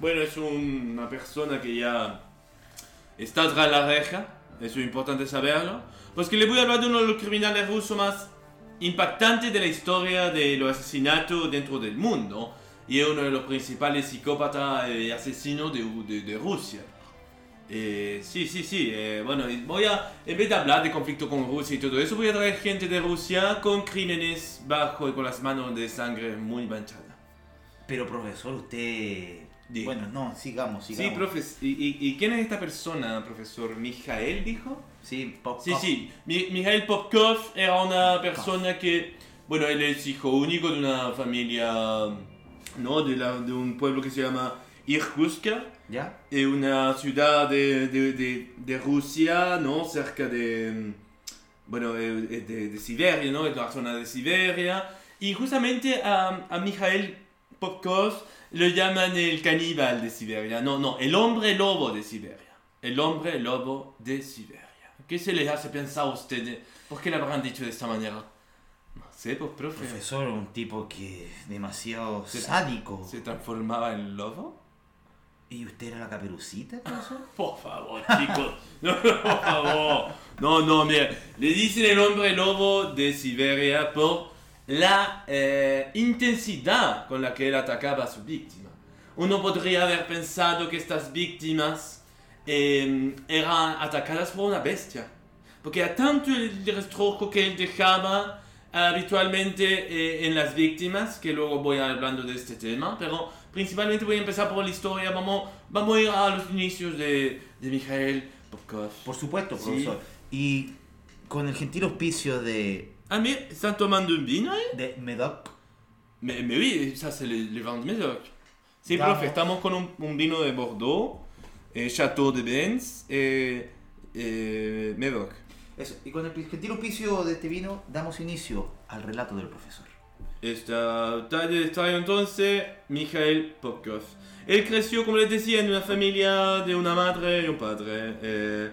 bueno, es una persona que ya está tras la reja, eso es importante saberlo, pues que le voy a hablar de uno de los criminales rusos más impactantes de la historia de los asesinatos dentro del mundo, y es uno de los principales psicópatas y asesinos de, de- de Rusia. Eh, sí, sí, sí. eh, bueno, voy a, en vez de hablar de conflicto con Rusia y todo eso, voy a traer gente de Rusia con crímenes bajo y con las manos de sangre muy manchada. Pero profesor, usted... Bueno, no, sigamos, Sí, sigamos. profes. ¿Y, y, y quién es esta persona, profesor? ¿Mijael dijo? Sí, Pop- Sí, sí. Mi- Mijael Popkov era una persona que, bueno, él es hijo único de una familia, ¿no? De, la- de un pueblo que se llama Irkutsk. ¿Ya? es una ciudad de, de, de, de Rusia, ¿no? Cerca de, mm, bueno, eh, eh, de, Siberia, ¿no? Es la zona de Siberia. Y justamente a, a Mikhail Popkov lo llaman el caníbal de Siberia. No, no, el hombre lobo de Siberia. El hombre lobo de Siberia. ¿Qué se les hace pensar a ustedes? ¿Por qué le habrán dicho de esta manera? No Sí, pues profe. Profesor, un tipo que demasiado Sí. sádico. ¿Se transformaba en lobo? ¿Y usted era la caperucita, profesor? Por favor, chicos. No, por favor. No, no, mira. Le dicen el hombre lobo de Siberia por la eh, intensidad con la que él atacaba a su víctima. Uno podría haber pensado que estas víctimas eh, eran atacadas por una bestia. Porque a tanto el rastrojo que él dejaba habitualmente eh, en las víctimas, que luego voy hablando de este tema, pero principalmente voy a empezar por la historia, vamos, vamos a ir a los inicios de, de Popkov. Por supuesto, Sí. profesor. Y con el gentil auspicio de, Ah, mais ¿están tomando un vino ahí? de Medoc, Mais, mais oui, ça c'est le, le vin de Médoc. Sí, profe, estamos con un, un vino de Bordeaux, eh, Chateau de Benz, eh, eh, Médoc. Eso. Y con el gentil auspicio de este vino damos inicio al relato del profesor. Esta tarde de estadio entonces, Mikhail Popkov. Él creció, como les decía, en una familia de una madre y un padre eh,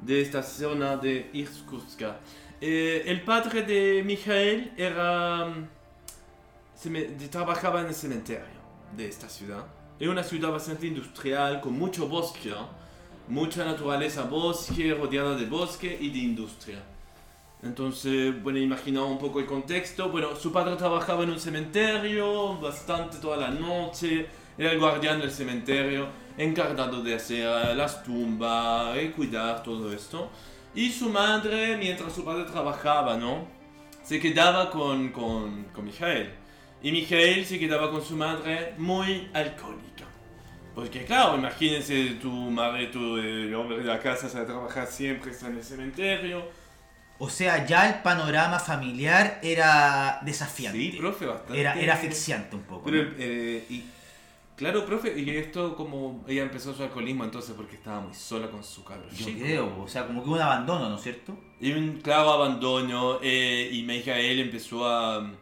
de esta zona de Irkutska. Eh, el padre de Mikhail era, mm, seme- de- trabajaba en el cementerio de esta ciudad. Era una ciudad bastante industrial, con mucho bosque, ¿no? mucha naturaleza, bosque, rodeada de bosque y de industria. Entonces, bueno, imaginaba un poco el contexto. Bueno, su padre trabajaba en un cementerio bastante toda la noche. Era el guardián del cementerio, encargado de hacer eh, las tumbas y cuidar todo esto. Y su madre, mientras su padre trabajaba, ¿no? Se quedaba con, con, con Mijael. Y Mijael se quedaba con su madre muy alcohólica. Porque claro, imagínense tu madre, tu, el hombre de la casa, se va a trabajar siempre, está en el cementerio. O sea, ya el panorama familiar era desafiante. Sí, profe, bastante. era, era asfixiante un poco. Pero, ¿no? eh, y, claro, profe, y esto como ella empezó su alcoholismo entonces porque estaba muy sola con su cabro Yo chico. creo, o sea, como que un abandono, ¿no es cierto? Y un claro abandono, eh, y Mijael empezó a...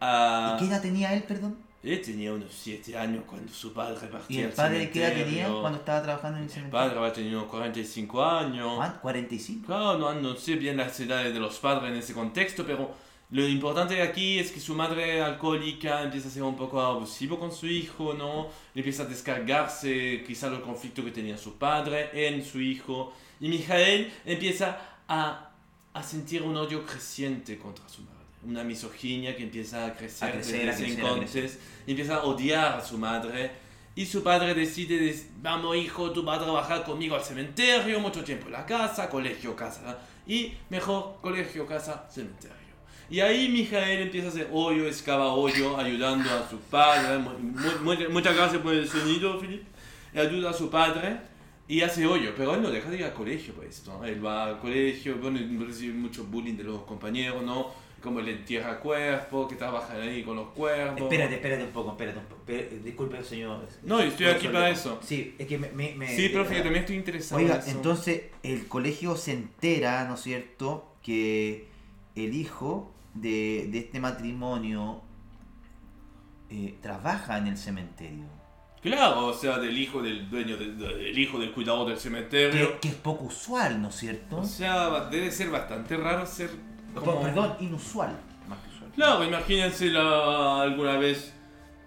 a ¿Y qué edad tenía él, perdón? Él tenía unos 7 años cuando su padre partía ¿Y el padre qué edad tenía cuando estaba trabajando en el El cementerio? padre había tenido unos 45 años. ¿Cuánto? 45. Claro, no, no sé bien las edades de los padres en ese contexto, pero lo importante aquí es que su madre alcohólica empieza a ser un poco abusivo con su hijo, ¿no? Le empieza a descargarse quizá el conflicto que tenía su padre en su hijo. Y Mijael empieza a, a sentir un odio creciente contra su madre. Una misoginia que empieza a crecer, A crecer, desde a crecer, a entonces. Y empieza a odiar a su madre. Y su padre decide, vamos hijo, tú vas a trabajar conmigo al cementerio, mucho tiempo en la casa, colegio, casa. Y mejor, colegio, casa, cementerio. Y ahí Mijael empieza a hacer hoyo, excava hoyo, ayudando a su padre. Mu- mu- mu- muchas gracias por el sonido, Philip. Ayuda a su padre y hace hoyo, pero él no deja de ir al colegio por esto. Él va al colegio, bueno, recibe mucho bullying de los compañeros, ¿no? Como le entierra cuerpos, que trabajan ahí con los cuerpos. Espérate, espérate un poco, espérate un poco. Espérate, Disculpe, señor. No, yo estoy aquí para eso. Sí, es que me... me- me- Sí, profe, yo también estoy interesado Oiga, en eso. entonces el colegio se entera, ¿no es cierto?, que el hijo de, de este matrimonio eh, trabaja en el cementerio. Claro, o sea, del hijo del dueño, del, del hijo del cuidador del cementerio. Que, que es poco usual, ¿no es cierto? O sea, debe ser bastante raro ser como... Perdón, inusual. Más que usual. Claro, imagínense la, alguna vez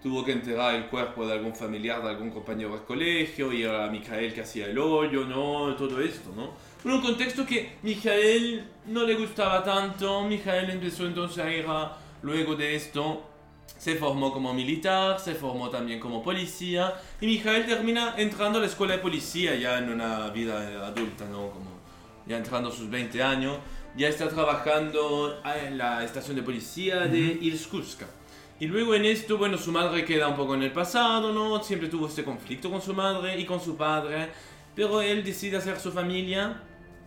tuvo que enterrar el cuerpo de algún familiar, de algún compañero del colegio, y era Mijael que hacía el hoyo, ¿no? Todo esto, ¿no? En un contexto que Mijael no le gustaba tanto, Mijael empezó entonces a ir a, luego de esto, se formó como militar, se formó también como policía, y Mijael termina entrando a la escuela de policía ya en una vida adulta, ¿no? Como ya entrando a sus 20 años, ya está trabajando en la estación de policía de Irkutsk. Y luego en esto, bueno, su madre queda un poco en el pasado, ¿no? Siempre tuvo este conflicto con su madre y con su padre, pero él decide hacer su familia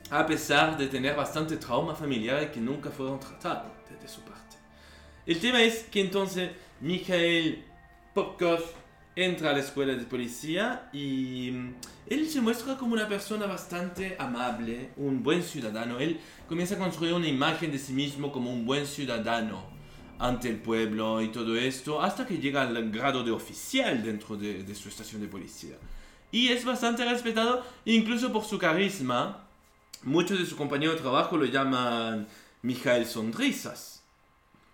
a pesar de tener bastante trauma familiar que nunca fueron tratados desde su parte. El tema es que entonces Mikhail Popkov entra a la escuela de policía y mm, él se muestra como una persona bastante amable, un buen ciudadano. Él comienza a construir una imagen de sí mismo como un buen ciudadano ante el pueblo y todo esto, hasta que llega al grado de oficial dentro de, de su estación de policía. Y es bastante respetado incluso por su carisma. Muchos de sus compañeros de trabajo lo llaman Mijael Sonrisas.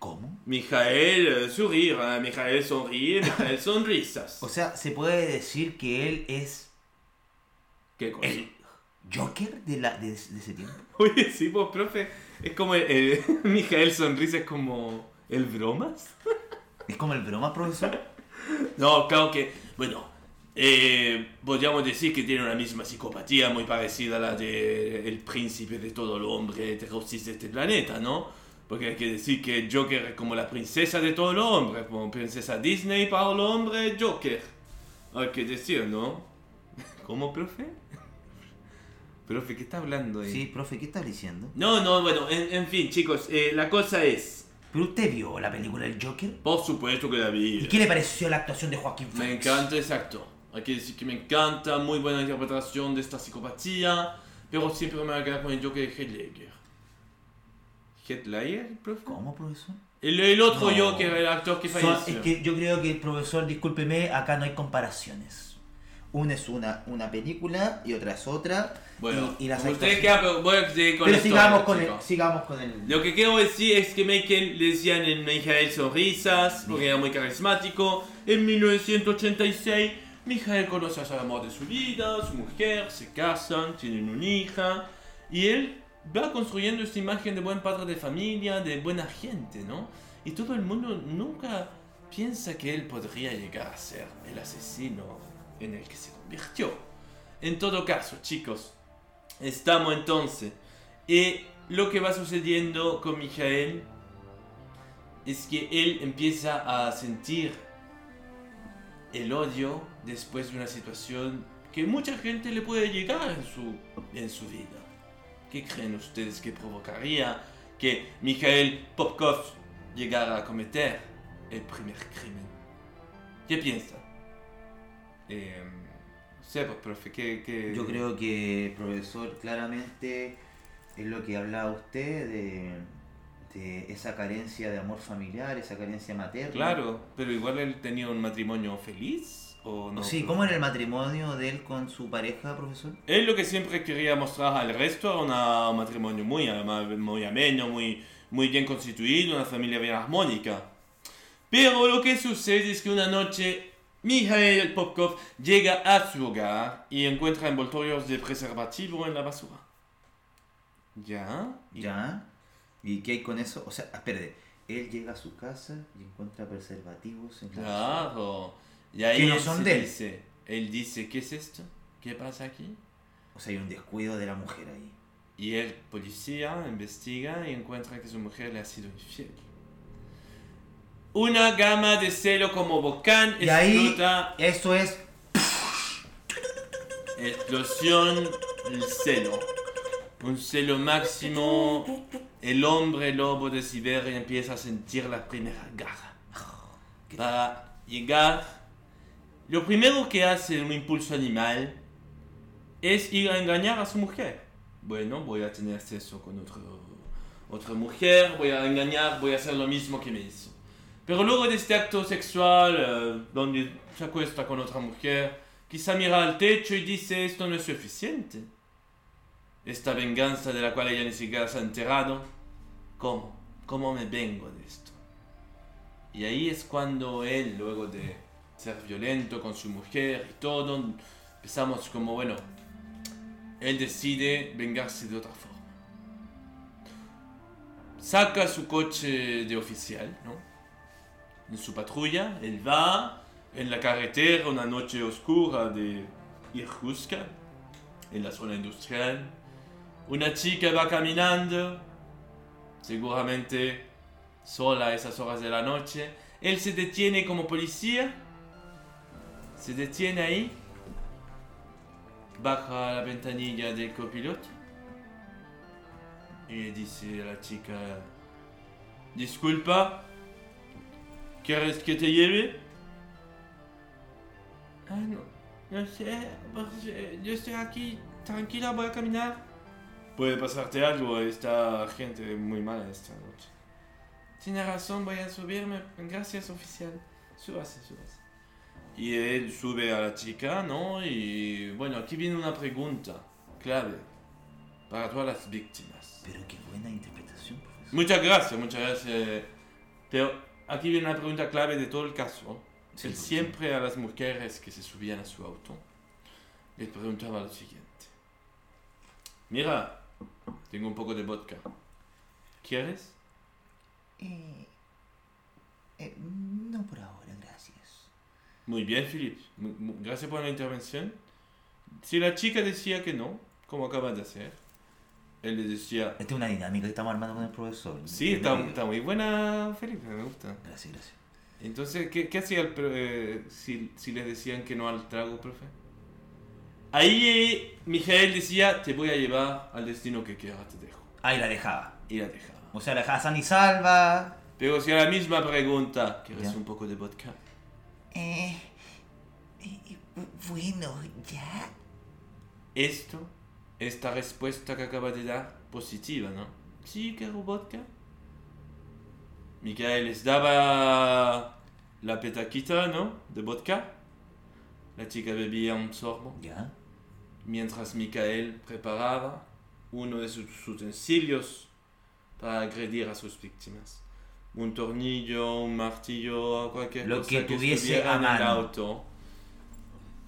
¿Cómo? Mijael eh, sourire, ¿eh? Mijael sonríe, Mijael sonrisas. O sea, se puede decir que él es ¿Qué cosa? el Joker de, la, de, de ese tiempo. Oye, sí, pues, profe, es como el, el- Mijael sonrisa es como el bromas. ¿Es como el broma, profesor? No, claro que, bueno, eh, podríamos decir que tiene una misma psicopatía muy parecida a la de el príncipe de todo el hombre heterosis de este planeta, ¿no? Porque hay que decir que Joker es como la princesa de todo el hombre, como princesa Disney para el hombre, Joker. Hay que decir, ¿no? ¿Cómo, profe? Profe, ¿qué está hablando ahí? Sí, profe, ¿qué estás diciendo? No, no, bueno, en, en fin, chicos, eh, la cosa es, ¿Pero usted vio la película del Joker? por supuesto que la vi. ¿Y qué le pareció la actuación de Joaquín Me Phoenix? encanta, exacto. Hay que decir que me encanta, muy buena interpretación de esta psicopatía, pero siempre me voy a quedar con el Joker de Heath. ¿Heath Ledger, profe? ¿Cómo, profesor? El, el otro No. Joker, el actor que falleció. es que yo creo que, profesor, discúlpeme, acá no hay comparaciones. Una es una, una película y otra es otra. Bueno, y, y las ustedes quedan, pero voy a seguir con Pero sigamos con, el, sigamos con el... Lo que quiero decir es que Michael le decían en Mijael Sonrisas, porque era muy carismático. En 1986, Mijael conoce al amor de su vida, su mujer, se casan, tienen una hija. Y él va construyendo esta imagen de buen padre de familia, de buena gente, ¿no? Y todo el mundo nunca piensa que él podría llegar a ser el asesino en el que se convirtió. En todo caso, chicos, estamos entonces. Y lo que va sucediendo con Mijael es que él empieza a sentir el odio después de una situación que mucha gente le puede llegar en su, en su vida. ¿Qué creen ustedes que provocaría que Mikhail Popkov llegara a cometer el primer crimen? ¿Qué piensan? Eh, no sé, pues, profe, ¿qué, qué- Yo creo que, profesor, claramente es lo que hablaba usted de, de esa carencia de amor familiar, esa carencia materna. Claro, pero igual él tenía un matrimonio feliz o no. Sí, ¿cómo era el matrimonio de él con su pareja, profesor? Él lo que siempre quería mostrar al resto era una- un matrimonio muy, muy ameno, muy, muy bien constituido, una familia bien armónica. Pero lo que sucede es que una noche Mijael Popkov llega a su hogar y encuentra envoltorios de preservativo en la basura. ¿Ya? Y- ¿Ya? ¿Y qué hay con eso? O sea, espérate, él llega a su casa y encuentra preservativos en la Claro. Y ahí Que no son de él. dice, él dice, ¿qué es esto? ¿Qué pasa aquí? O sea, hay un descuido de la mujer ahí. Y el policía investiga y encuentra que su mujer le ha sido infiel. Una gama de celo como volcán Y ahí, eso es... Explosión, el celo. Un celo máximo. El hombre lobo de Siberia empieza a sentir la primera garra. Para llegar. Lo primero que hace un impulso animal es ir a engañar a su mujer. Bueno, voy a tener sexo con otro, otra mujer, voy a engañar, voy a hacer lo mismo que me hizo. Pero luego de este acto sexual, eh, donde se acuesta con otra mujer, quizá mira al techo y dice, esto no es suficiente. Esta venganza de la cual ella ni siquiera se ha enterado, ¿cómo? ¿Cómo me vengo de esto? Y ahí es cuando él, luego de ser violento con su mujer y todo, empezamos como, bueno, él decide vengarse de otra forma. Saca su coche de oficial, ¿no? En su patrulla, él va en la carretera una noche oscura de Irkutsk, en la zona industrial. Una chica va caminando, seguramente sola a esas horas de la noche. Él se detiene como policía, se detiene ahí, baja la ventanilla del copiloto y dice a la chica, disculpa, ¿quieres que te lleve? Ah, no, no sé, pues, yo estoy aquí, tranquila, voy a caminar. Puede pasarte algo, esta gente muy mala esta noche. Tiene razón, voy a subirme. Gracias, oficial. Súbase, súbase. Y él sube a la chica, ¿no? Y bueno, aquí viene una pregunta clave para todas las víctimas. Pero qué buena interpretación, profesor. Muchas gracias, muchas gracias. Pero aquí viene una pregunta clave de todo el caso. Sí, Él siempre a las mujeres que se subían a su auto les preguntaba lo siguiente. Mira, tengo un poco de vodka. ¿Quieres? Eh, eh, no por ahora, gracias. Muy bien, Philip. Gracias por la intervención. Si la chica decía que no, como acabas de hacer, él le decía, Esta es una dinámica que estamos armando con el profesor. sí, está, está muy buena, Felipe, me gusta. Gracias, gracias. Entonces, ¿qué, qué hacía el eh, si, si les decían que no al trago, profe? Ahí eh, Mijael decía, te voy a llevar al destino que quieras, te dejo. Ahí la dejaba. Y la dejaba. O sea, la dejaba san y salva. Pero si a la misma pregunta, ¿quieres un poco de vodka? Eh, bueno, ya. Esto, esta respuesta que acaba de dar, positiva, ¿no? Sí, quiero vodka. Micael les daba la petaquita, ¿no? De vodka. La chica bebía un sorbo. Ya. Mientras Micael preparaba uno de sus utensilios para agredir a sus víctimas. Un tornillo, un martillo, cualquier Lo cosa que tuviese estuviera a en el mano. auto.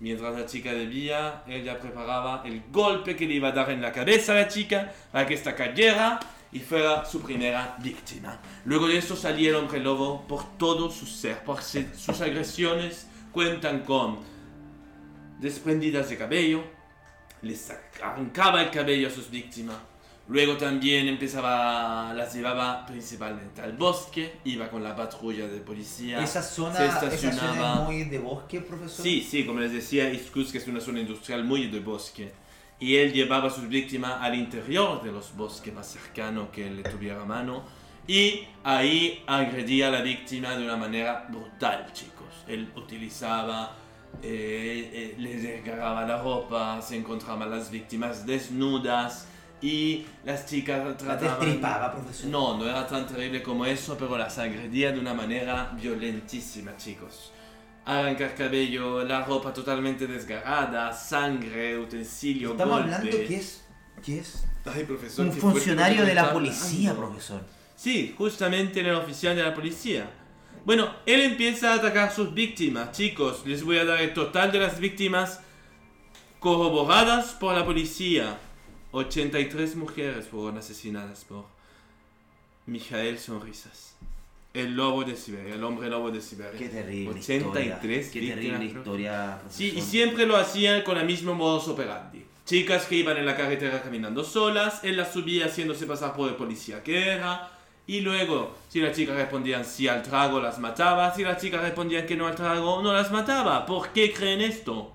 Mientras la chica bebía, él ya preparaba el golpe que le iba a dar en la cabeza a la chica para que esta cayera y fuera su primera víctima. Luego de eso salía el hombre lobo por todo su ser, por sus agresiones cuentan con desprendidas de cabello, les arrancaba el cabello a sus víctimas. Luego también empezaba, las llevaba principalmente al bosque, iba con la patrulla de policía. Esa zona, se esa zona estacionaba. es muy de bosque, profesor. Sí, sí, como les decía, Iskutsk es una zona industrial muy de bosque. Y él llevaba a sus víctimas al interior de los bosques más cercanos que le tuviera a mano. Y ahí agredía a la víctima de una manera brutal, chicos. Él utilizaba, eh, eh, les desgarraba la ropa, se encontraban las víctimas desnudas. Y las chicas La trataban... destripaba, profesor. No, no era tan terrible como eso, pero las agredía de una manera violentísima, chicos. Arrancar cabello, la ropa totalmente desgarrada, sangre, utensilio, Estamos golpes. hablando que es, que es Ay, profesor, un funcionario de la policía, profesor. Sí, justamente el oficial de la policía. Bueno, él empieza a atacar a sus víctimas, chicos. Les voy a dar el total de las víctimas corroboradas por la policía. 83 mujeres fueron asesinadas por Mijael Sonrisas. El lobo de Siberia, el hombre lobo de Siberia. Qué terrible 83 historia. Qué terrible historia, Sí, y siempre lo hacían con el mismo modus operandi. Chicas que iban en la carretera caminando solas, él las subía haciéndose pasar por el policía que era, y luego, si las chicas respondían sí al trago, las mataba, si las chicas respondían que no al trago, no las mataba. ¿Por qué creen esto?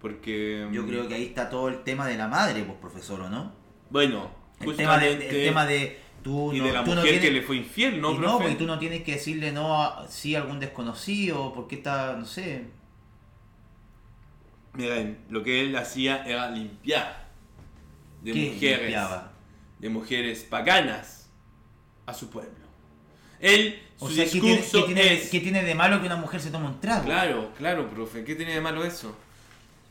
Porque... Yo mm, creo que ahí está todo el tema de la madre, pues, profesor, ¿o no? Bueno, El tema de, el tema de tú y no, de la tú no mujer tienes- que le fue infiel, ¿no, y no, profe? porque tú no tienes que decirle no a, sí a algún desconocido, porque está, no sé. Miren, lo que él hacía era limpiar de ¿Qué mujeres, limpiaba? de mujeres paganas a su pueblo. Él, O su sea, ¿qué tiene, discurso qué tiene- es... qué tiene de malo que una mujer se tome un trago? Claro, claro, profe, ¿qué tenía de malo eso?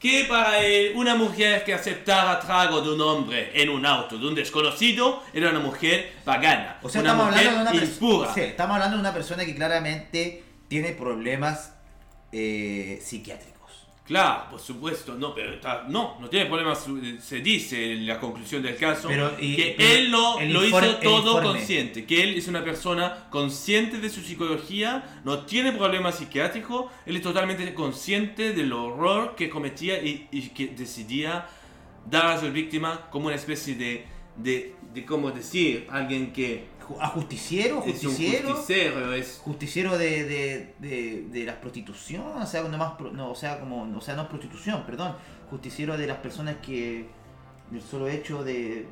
Que para él una mujer que aceptaba trago de un hombre en un auto de un desconocido era una mujer pagana, O sea, una estamos mujer hablando de una impura. Sí, estamos hablando de una persona que claramente tiene problemas eh, psiquiátricos. Claro, por supuesto, no, pero está- no, no tiene problemas, eh, se dice en la conclusión del caso, Pero, y- que pero él lo, lo informe- hizo todo consciente, que él es una persona consciente de su psicología, no tiene problemas psiquiátricos, él es totalmente consciente del horror que cometía y, y que decidía dar a sus víctimas como una especie de, de, de ¿cómo decir? Alguien que ¿A justiciero? es un ¿Justiciero? justiciero, es... justiciero de, de, de, de la prostitución, o sea, no más, no, o sea, como, o sea, no es prostitución, perdón, justiciero de las personas que el solo hecho de,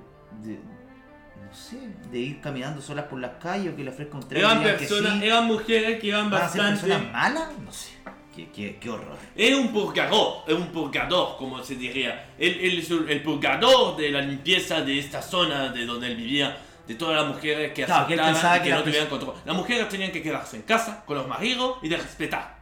de no sé, de ir caminando solas por las calles o que le ofrezca un Eran que personas, sí, eran mujeres que iban ¿van a ser bastante... personas malas, no sé, qué, qué, qué horror. Es un purgador, es un purgador, como se diría. Es el, el purgador de la limpieza de esta zona de donde él vivía, de todas las mujeres que Claro, que él aceptaban y que, que no la tuvieran control. Las mujeres tenían que quedarse en casa con los maridos y de respetar.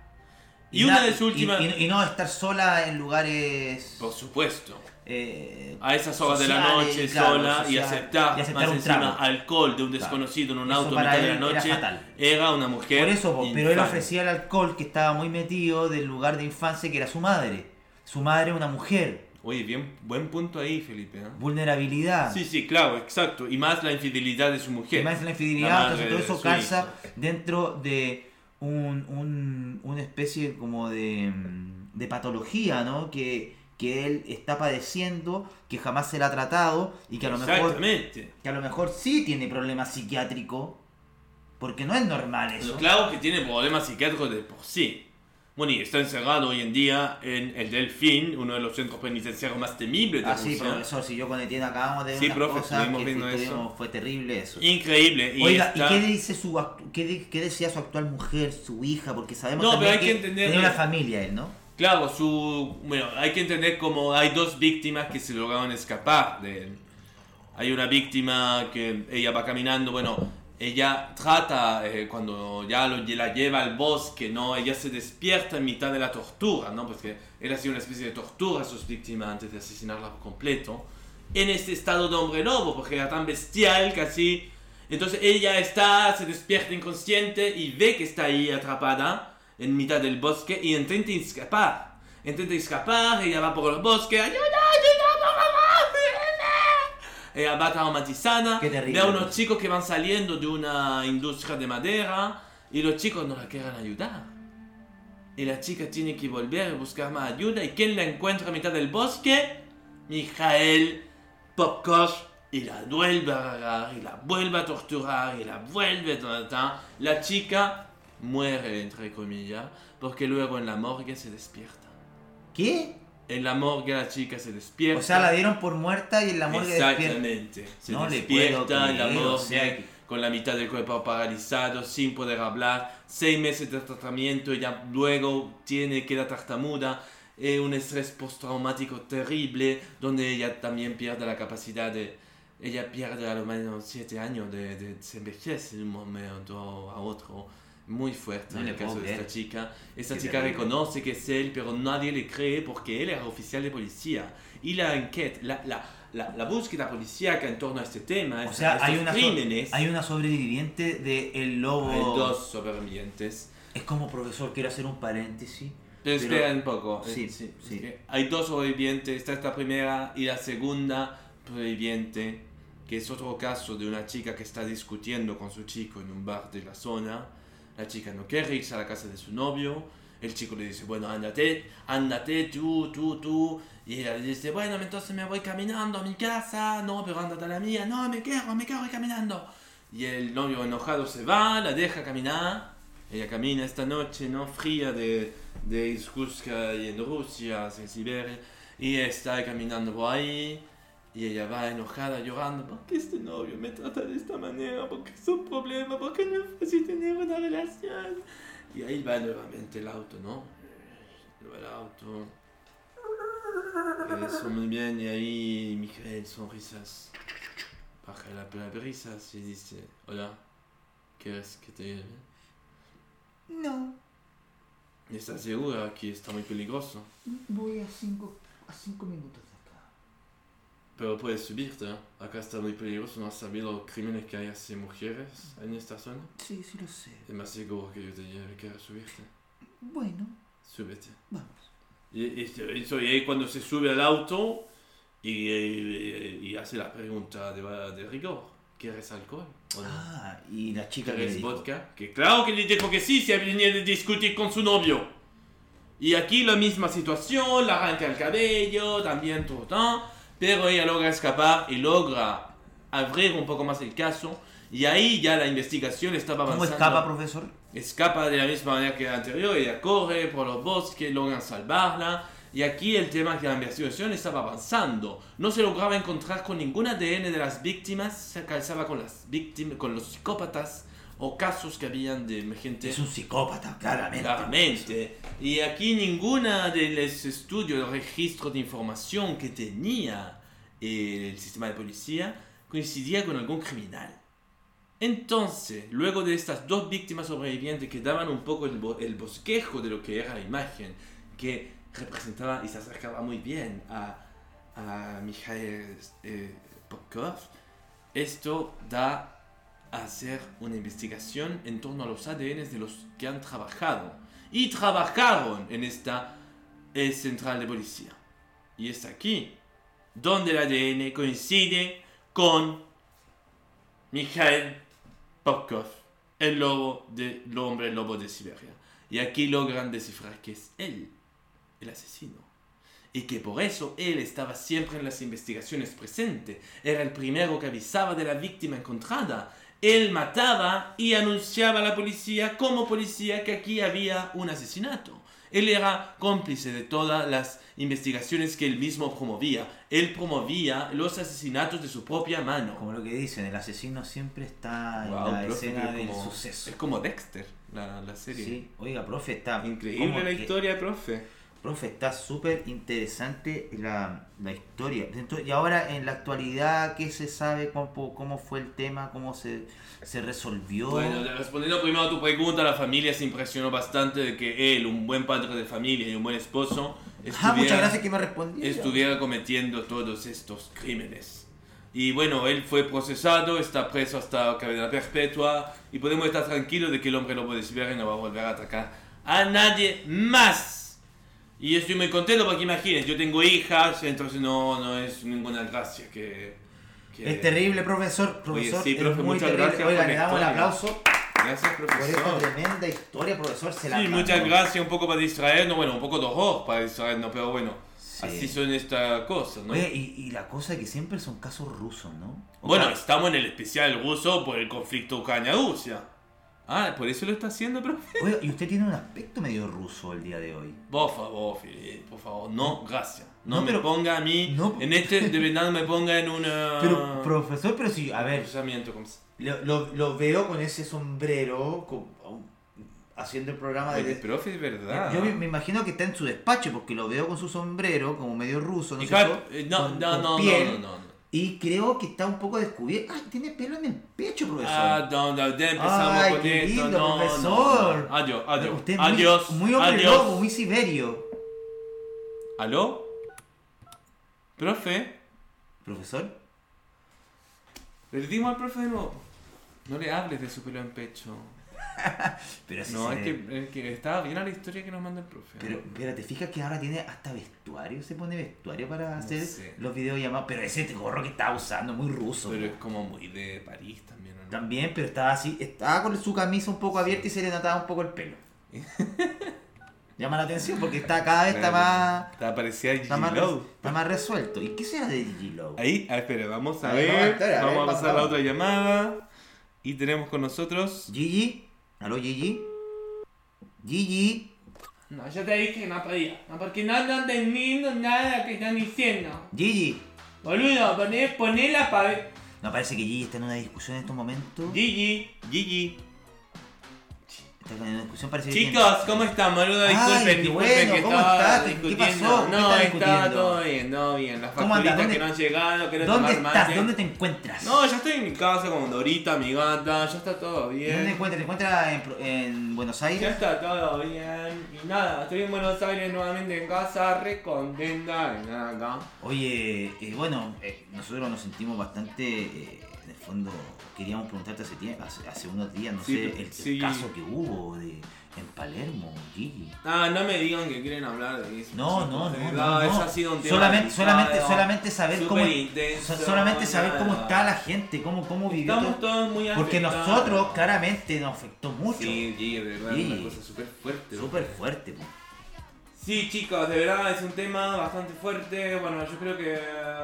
Y una na- de sus últimas... Y, y- y no estar sola en lugares. Por supuesto. eh, A esas horas de la sociales, noche, claro, sola, y social, aceptar, y aceptar más encima trago. alcohol de un Claro. desconocido en un Eso auto a mitad de la él era noche, fatal. era una mujer Por eso, po, pero él infame. ofrecía el alcohol que estaba muy metido del lugar de infancia que era su madre. Su madre, una mujer. Oye, bien, buen punto ahí, Felipe. ¿eh? Vulnerabilidad. Sí, sí, claro, exacto. Y más la infidelidad de su mujer. Y más la La infidelidad, madre entonces todo eso calza dentro de un, un- una especie como de, mm, de patología, ¿no? Que, que él está padeciendo, que jamás se la ha tratado y que a lo mejor que a lo mejor sí tiene problemas psiquiátricos, porque no es normal eso. Claro que tiene problemas psiquiátricos de por sí. Bueno, y está encerrado hoy en día en el Delfín, uno de los centros penitenciarios más temibles de Ah, sí, Rusia. profesor, si yo con Etienne acabamos de ver Sí, unas profe, cosas que viendo fue, eso. fue terrible eso. Increíble. Y Oiga, ¿y qué dice su qué, qué decía su actual mujer, su hija? Porque sabemos No, también pero hay que entender tenía que- una familia él, ¿no? Claro, su. Bueno, hay que entender como hay dos víctimas que se lograron escapar de él. Hay una víctima que ella va caminando, bueno, ella trata, eh, cuando ya lo, la lleva al bosque, ¿no? Ella se despierta en mitad de la tortura, ¿no? Porque él hacía una especie de tortura a sus víctimas antes de asesinarla por completo. En este estado de hombre lobo, porque era tan bestial así... Entonces ella está, se despierta inconsciente y ve que está ahí atrapada en mitad del bosque y intenta escapar. Intenta escapar, ella va por el bosque, ayuda, ayuda, ayuda". Ella va traumatizada, Qué terrible. ve a unos chicos que van saliendo de una industria de madera y los chicos no la quieren ayudar. Y la chica tiene que volver a buscar más ayuda. ¿Y quién la encuentra a mitad del bosque? Mijael Popkosh. Y la vuelve a agarrar, y la vuelve a torturar, y la vuelve a... ta, La chica muere, entre comillas, porque luego en la morgue se despierta. ¿Qué? En la morgue la chica se despierta. O sea, la dieron por muerta y en la morgue despierta. Exactamente. Se No despierta en la creer, o morgue sea que- con la mitad del cuerpo paralizado, sin poder hablar, seis meses de tratamiento, ya luego tiene queda tartamuda, eh, un estrés postraumático terrible, donde ella también pierde la capacidad de... Ella pierde a lo menos siete años de, de se envejece de un momento a otro. Muy fuerte No en el caso de esta chica. Esta Qué chica terrible. reconoce que es él, pero nadie le cree porque él era oficial de policía. Y la enquete, la, la, la, la búsqueda policíaca en torno a este tema, O sea, hay una, so- crímenes, hay una sobreviviente de El Lobo. hay dos sobrevivientes. Es como profesor, quiero hacer un paréntesis. Pero Pero- espera un poco. Sí, sí. es que Hay dos sobrevivientes, está esta primera y la segunda sobreviviente, que es otro caso de una chica que está discutiendo con su chico en un bar de la zona. La chica no quiere irse a la casa de su novio. El chico le dice, bueno, ándate, ándate, tú, tú, tú. Y ella le dice, bueno, entonces me voy caminando a mi casa. No, pero ándate a la mía. No, me quedo, me quedo caminando. Y el novio enojado se va, la deja caminar. Ella camina esta noche, ¿no? Fría de, de Irkutsk y en Rusia, en Siberia. Y está caminando por ahí. Y ella va enojada, llorando. ¿Por qué este novio me trata de esta manera? ¿Por qué es un problema? ¿Por qué no es fácil tener una relación? Y ahí va nuevamente el auto, ¿no? El auto. Eso muy bien. Y ahí Miguel sonrisas. Baja la, brisas y dice, hola, ¿quieres que te lleve? No, ¿Estás segura que está muy peligroso? voy a cinco, a cinco minutos. Pero puedes subirte, acá está muy peligroso, no has sabido los crímenes que hay hacia mujeres en esta zona. Sí, sí lo sé. Es más seguro que yo te lleve, ¿quieres subirte? Bueno, Súbete. vamos. Y, y- y ahí cuando se sube al auto y, y- y hace la pregunta de, de rigor, ¿quieres alcohol? ¿O no? Ah, y la chica que le ¿Quieres dijo. vodka? Que claro que le dijo que sí, se venía de discutir con su novio. Y aquí la misma situación, la arranca el cabello, también todo, ¿no? Pero ella logra escapar y logra abrir un poco más el caso. Y ahí ya la investigación estaba ¿Cómo avanzando. escapa, profesor? Escapa de la misma manera que la anterior, ella corre por los bosques, logran salvarla. Y aquí el tema es que la investigación estaba avanzando. No se lograba encontrar con ningún ADN de las víctimas, se calzaba con las víctimas, con los psicópatas o casos que habían de gente Es un psicópata, claramente. Claramente. Y aquí ninguna de los estudios, el registro de información que tenía el sistema de policía coincidía con algún criminal. Entonces, luego de estas dos víctimas sobrevivientes que daban un poco el, bo- el bosquejo de lo que era la imagen, que representaba y se acercaba muy bien a, a Mikhail eh, Popkov, esto da a hacer una investigación en torno a los ADNs de los que han trabajado y trabajaron en esta central de policía. Y es aquí donde el ADN coincide con Mikhail Popkov, el lobo del hombre lobo de Siberia. Y aquí logran descifrar que es él, el asesino. Y que por eso él estaba siempre en las investigaciones presente. Era el primero que avisaba de la víctima encontrada. Él mataba y anunciaba a la policía como policía que aquí había un asesinato. Él era cómplice de todas las investigaciones que él mismo promovía. Él promovía los asesinatos de su propia mano. Como lo que dicen, el asesino siempre está Wow, en la profe, escena del como- suceso. Es como Dexter, la, la serie. Sí, oiga, profe, está Increíble ¿cómo la que- historia, profe. Profe, está súper interesante la, la historia. Entonces, y ahora, en la actualidad, ¿qué se sabe? ¿Cómo, cómo fue el tema? ¿Cómo se, se resolvió? Bueno, respondiendo primero a tu pregunta, la familia se impresionó bastante de que él, un buen padre de familia y un buen esposo, ah, estuviera, muchas gracias que me respondió. estuviera cometiendo todos estos crímenes. Y bueno, él fue procesado, está preso hasta cadena perpetua y podemos estar tranquilos de que el hombre lobo de Siberia no va a volver a atacar a nadie más. Y estoy muy contento porque imagínense, yo tengo hijas, entonces no, no es ninguna gracia que... que- Es terrible, profesor. Oye, profesor sí, es profe, muy muchas terrible. gracias Oiga, le damos el aplauso Gracias, por esta profesor. tremenda historia, profesor. Se la Sí, muchas gracias, un poco para distraernos, bueno, un poco de horror para distraernos, pero bueno, Sí. así son estas cosas, ¿no? Oye, y, y la cosa que siempre son casos rusos, ¿no? O bueno, sea, estamos en el especial ruso por el conflicto Ucrania-Rusia. Ah, ¿por eso lo está haciendo, profe? oiga, y usted tiene un aspecto medio ruso el día de hoy. Por favor, Filipe, por favor, no, gracias. No, No, me pero- ponga a mí, no. en este, de verdad no me ponga en una... Pero, profesor, pero sí, a ver, lo, lo- lo veo con ese sombrero, con- haciendo el programa de... Oye, profe, es verdad. Yo me, me imagino que está en su despacho porque lo veo con su sombrero, como medio ruso, ¿no Hija, cierto? eh, no, Con- no, con no, piel, no, no, no. Y creo que está un poco descubierto. ¡Ay, tiene pelo en el pecho, profesor! Ah, no, no, ya empezamos Ay, con qué esto, lindo, no, profesor. no. Adiós, adiós, Usted es muy, adiós, muy hombre adiós. lobo, muy siberio. ¿Aló? ¿Profe? ¿Profesor? Le dimos al profe de nuevo. No le hables de su pelo en pecho. Pero No, es que, es que estaba bien a la historia que nos manda el profe. Pero, pero te fijas que ahora tiene hasta vestuario, se pone vestuario para hacer sé. los videollamados. Pero ese gorro que estaba usando, muy ruso. Pero es como muy de París también, ¿o ¿no? También, pero estaba así, estaba con su camisa un poco abierta y se le notaba un poco el pelo. Llama la atención porque está cada vez está más, Está parecía está más, Gigi res- Lowe. está más resuelto. ¿Y qué será de Gigi Lowe? Ahí, ah, espera, vamos a A ver, ver. vamos a esperar, a vamos ver, a pasar la otra llamada. Y tenemos con nosotros. Gigi, ¿aló Gigi? Gigi, No, yo te dije que no podía. No, porque no ando entendiendo nada que están diciendo. Gigi. Boludo, poné, ponela para ver. No parece que Gigi está en una discusión en estos momentos. Gigi, Gigi. Una discusión, Chicos, ¿cómo están, boludo? Disculpen, disculpen bueno, que ¿cómo estaba estás? ¿Qué discutiendo. pasó? ¿Qué No, estaba todo bien, todo bien. Las facturitas ¿Dónde- que no han llegado, quiero ¿Dónde tomar estás? mate. ¿Dónde te encuentras? No, ya estoy en mi casa con Dorita, mi gata, ya está todo ¿Dónde te bien. encuentras? ¿Te encuentras en, en Buenos Ya Aires? está todo bien. Y nada, estoy en Buenos Aires nuevamente en casa, re contenta de nada acá. Oye, eh, bueno, eh, nosotros nos sentimos bastante, eh, en el fondo, queríamos preguntarte hace, tiempo, hace, hace unos días, no Sí, sé, el, sí. caso que hubo de, en Palermo, Gigi. Ah, no me digan que quieren hablar de eso. No, no, no, no, eso no. ha sido un tema Solamente, solamente, solamente saber cómo, intenso, solamente saber cómo está la gente, cómo, cómo vivió. Estamos todo. todos muy Porque afectados. nosotros claramente nos afectó mucho. Sí, de verdad, Sí. una cosa súper fuerte. Súper fuerte. Sí, chicos, de verdad es un tema bastante fuerte. Bueno, yo creo que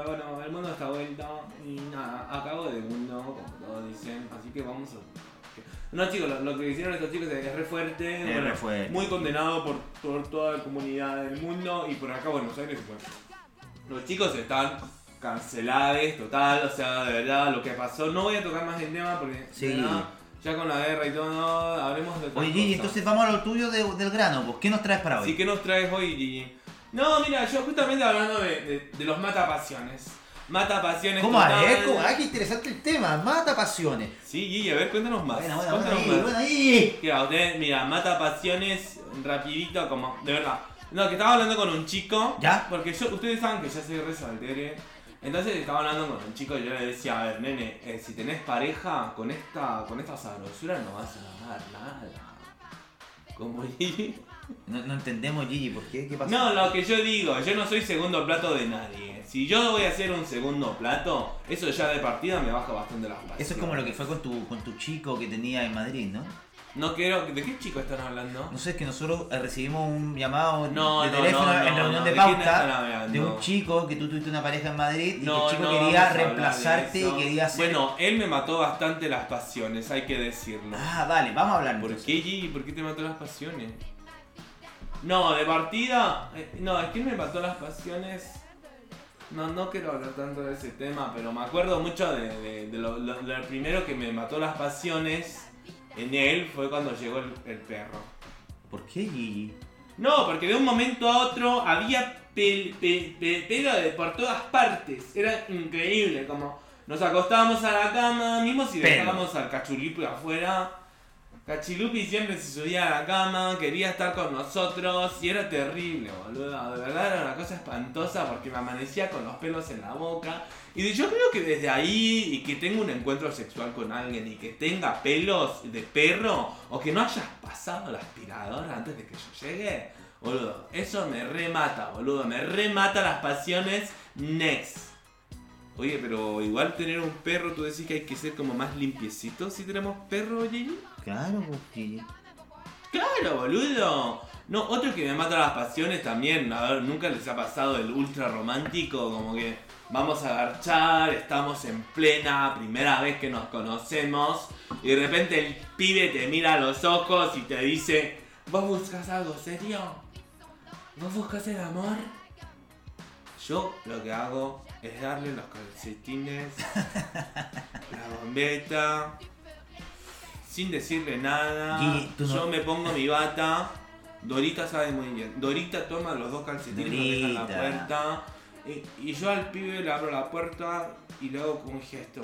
bueno, el mundo está vuelto y nada, acabo del mundo, Así que vamos a. No, chicos, lo, lo que hicieron estos chicos es re fuerte. Es bueno, re fuerte. Muy condenado por, por toda la comunidad del mundo y por acá Buenos Aires. Bueno, los chicos están cancelados, total. O sea, de verdad, lo que pasó. No voy a tocar más el tema porque Sí. ya con la guerra y todo, hablemos de Oye, Gigi, entonces vamos a lo tuyo de- del grano. Pues, ¿Qué nos traes para hoy? Así que nos traes hoy, Gigi. No, mira, yo justamente hablando de, de- de los matapasiones. Mata pasiones. ¿Cómo? A ver, ¿cómo? Ah, qué interesante el tema. Mata pasiones. Sí, Gigi, a ver, cuéntanos más. Buena, buena, buena cuéntanos ahí, más. ahí. Mira, usted, mira, mata pasiones rapidito, como, de verdad. No, que estaba hablando con un chico. ¿Ya? Porque yo, ustedes saben que yo soy re soltere. Entonces estaba hablando con un chico y yo le decía, a ver, nene, eh, si tenés pareja, con esta, con esta sabrosura no vas a ganar nada. Como Gigi. No, no entendemos, Gigi, ¿por qué? ¿Qué pasó? No, lo que yo digo, yo no soy segundo plato de nadie. Si yo voy a hacer un segundo plato, eso ya de partida me baja bastante las pasiones. Eso es como lo que fue con tu, con tu chico que tenía en Madrid, ¿no? No quiero. ¿De qué chico están hablando? No sé, es que nosotros eh, recibimos un llamado No, de no, teléfono no, en reunión de ¿de quién están pauta de un chico que tú tuviste una pareja en Madrid y No, que el chico no quería reemplazarte y quería hacer... Bueno, él me mató bastante las pasiones, hay que decirlo. Ah, vale, vamos a hablar ¿Por entonces. qué, Gigi? ¿Por qué te mató las pasiones? No, de partida. eh, No, es que me mató las pasiones. No, no quiero hablar tanto de ese tema, pero me acuerdo mucho de, de- de lo, lo- lo primero que me mató las pasiones en él fue cuando llegó el, el perro. ¿Por qué, Gigi? No, porque de un momento a otro había pel- pe- pe- pelo de por todas partes. Era increíble, como nos acostábamos a la cama, mismo si Pelo. dejábamos al cachulipi afuera. Cachilupi siempre se subía a la cama, quería estar con nosotros y era terrible, boludo. De verdad era una cosa espantosa porque me amanecía con los pelos en la boca. Y yo creo que desde ahí y que tenga un encuentro sexual con alguien y que tenga pelos de perro o que no hayas pasado la aspiradora antes de que yo llegue, boludo, eso me remata, boludo, me remata las pasiones next. Oye, pero igual tener un perro, tú decís que hay que ser como más limpiecito si tenemos perro, Gigi. Claro, Gigi. Claro, boludo. No, otro que me mata las pasiones también, a ver, nunca les ha pasado el ultra romántico, como que vamos a garchar, estamos en plena primera vez que nos conocemos, y de repente el pibe te mira a los ojos y te dice, ¿vos buscas algo serio? ¿Vos buscas el amor? Yo lo que hago es darle los calcetines, la bombeta, sin decirle nada. Gigi, tú no- Yo me pongo mi bata. Dorita sabe muy bien. Dorita toma los dos calcetines y los deja en la Dorita. puerta. Y, y yo al pibe le abro la puerta y le hago como un gesto.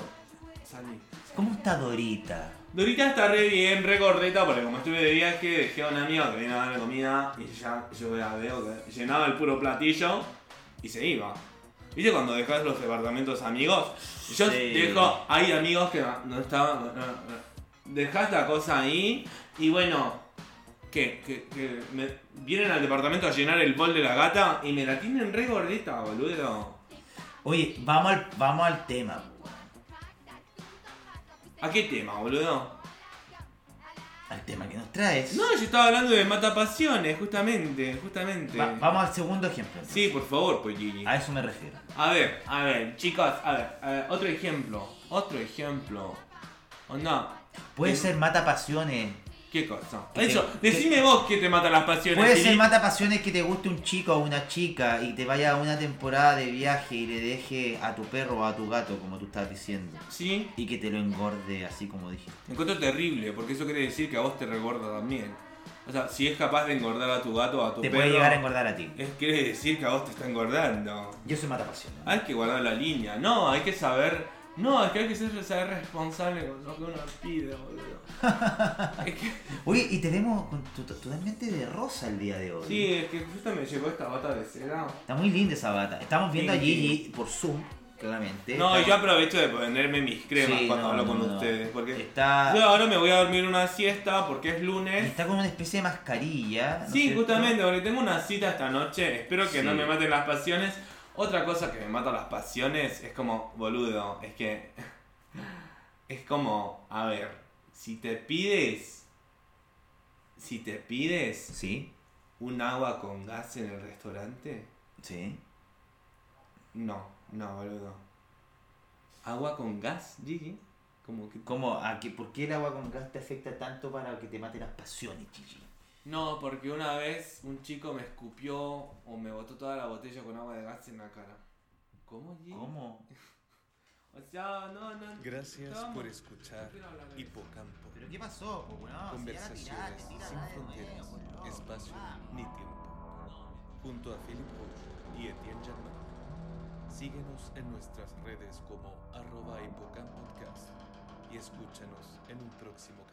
Salí. ¿Cómo está Dorita? Dorita está re bien, re gordita, porque como estuve de viaje, dejé a un amigo que vino a darme comida y ya yo la veo que llenaba el puro platillo y se iba. ¿Viste cuando dejas los departamentos amigos? Yo Sí. dejo, hay amigos que no estaban. no, no. Dejas la cosa ahí y bueno, que, que, que me vienen al departamento a llenar el bol de la gata y me la tienen re gordita, boludo. Oye, vamos al, vamos al tema. ¿A qué tema, boludo? Al tema que nos traes. No, yo estaba hablando de matapasiones, justamente, justamente. Va- vamos al segundo ejemplo. entonces. Sí, por favor, pues Gigi. A eso me refiero. A ver, a ver, chicos, a ver, a ver, otro ejemplo, otro ejemplo. Onda, Puede ser mata pasiones. ¿qué cosa? Que te- Eso, que- decime vos qué te mata las pasiones. Puede ser mata pasiones que te guste un chico o una chica y te vaya a una temporada de viaje y le deje a tu perro o a tu gato, como tú estabas diciendo. Sí, Y que te lo engorde así como dijiste. me encuentro terrible, porque eso quiere decir que a vos te regorda también. O sea, si es capaz de engordar a tu gato o a tu Te perro, puede llegar a engordar a ti. es, quiere decir que a vos te está engordando. Yo soy mata pasiones. Hay que guardar la línea, no, hay que saber. No, es que hay que ser, responsable con lo que uno pide, boludo. es que. Oye, y te vemos totalmente de rosa el día de hoy. Sí, es que justo me llegó esta bata de seda. Está muy linda esa bata. Estamos viendo Sí, a Gigi por Zoom, claramente. No, y Estamos- yo aprovecho de ponerme mis cremas Sí, cuando no, hablo con no. ustedes. Porque Está, yo ahora me voy a dormir una siesta porque es y lunes. está con una especie de mascarilla. ¿no es Sí, justamente, porque tengo una cita esta noche. Espero que no me maten las pasiones. Otra cosa que me mata las pasiones es como, boludo, es que. Es como, a ver, si te pides. Si te pides Sí, un agua con gas en el restaurante, sí. no, no, boludo. ¿Agua con gas, Gigi? Como que. ¿Cómo? ¿A qué, ¿Por qué el agua con gas te afecta tanto para que te mate las pasiones, Gigi? No, porque una vez un chico me escupió o me botó toda la botella con agua de gas en la cara. ¿Cómo, Gigi? ¿Cómo? O sea, no, no. Gracias por escuchar no. Hipocampo. ¿Pero qué pasó? weón? Conversaciones sin fronteras, espacio ni tiempo. Junto a Philip y Etienne Germain. Síguenos en nuestras redes como arroba hipocampodcast y escúchanos en un próximo.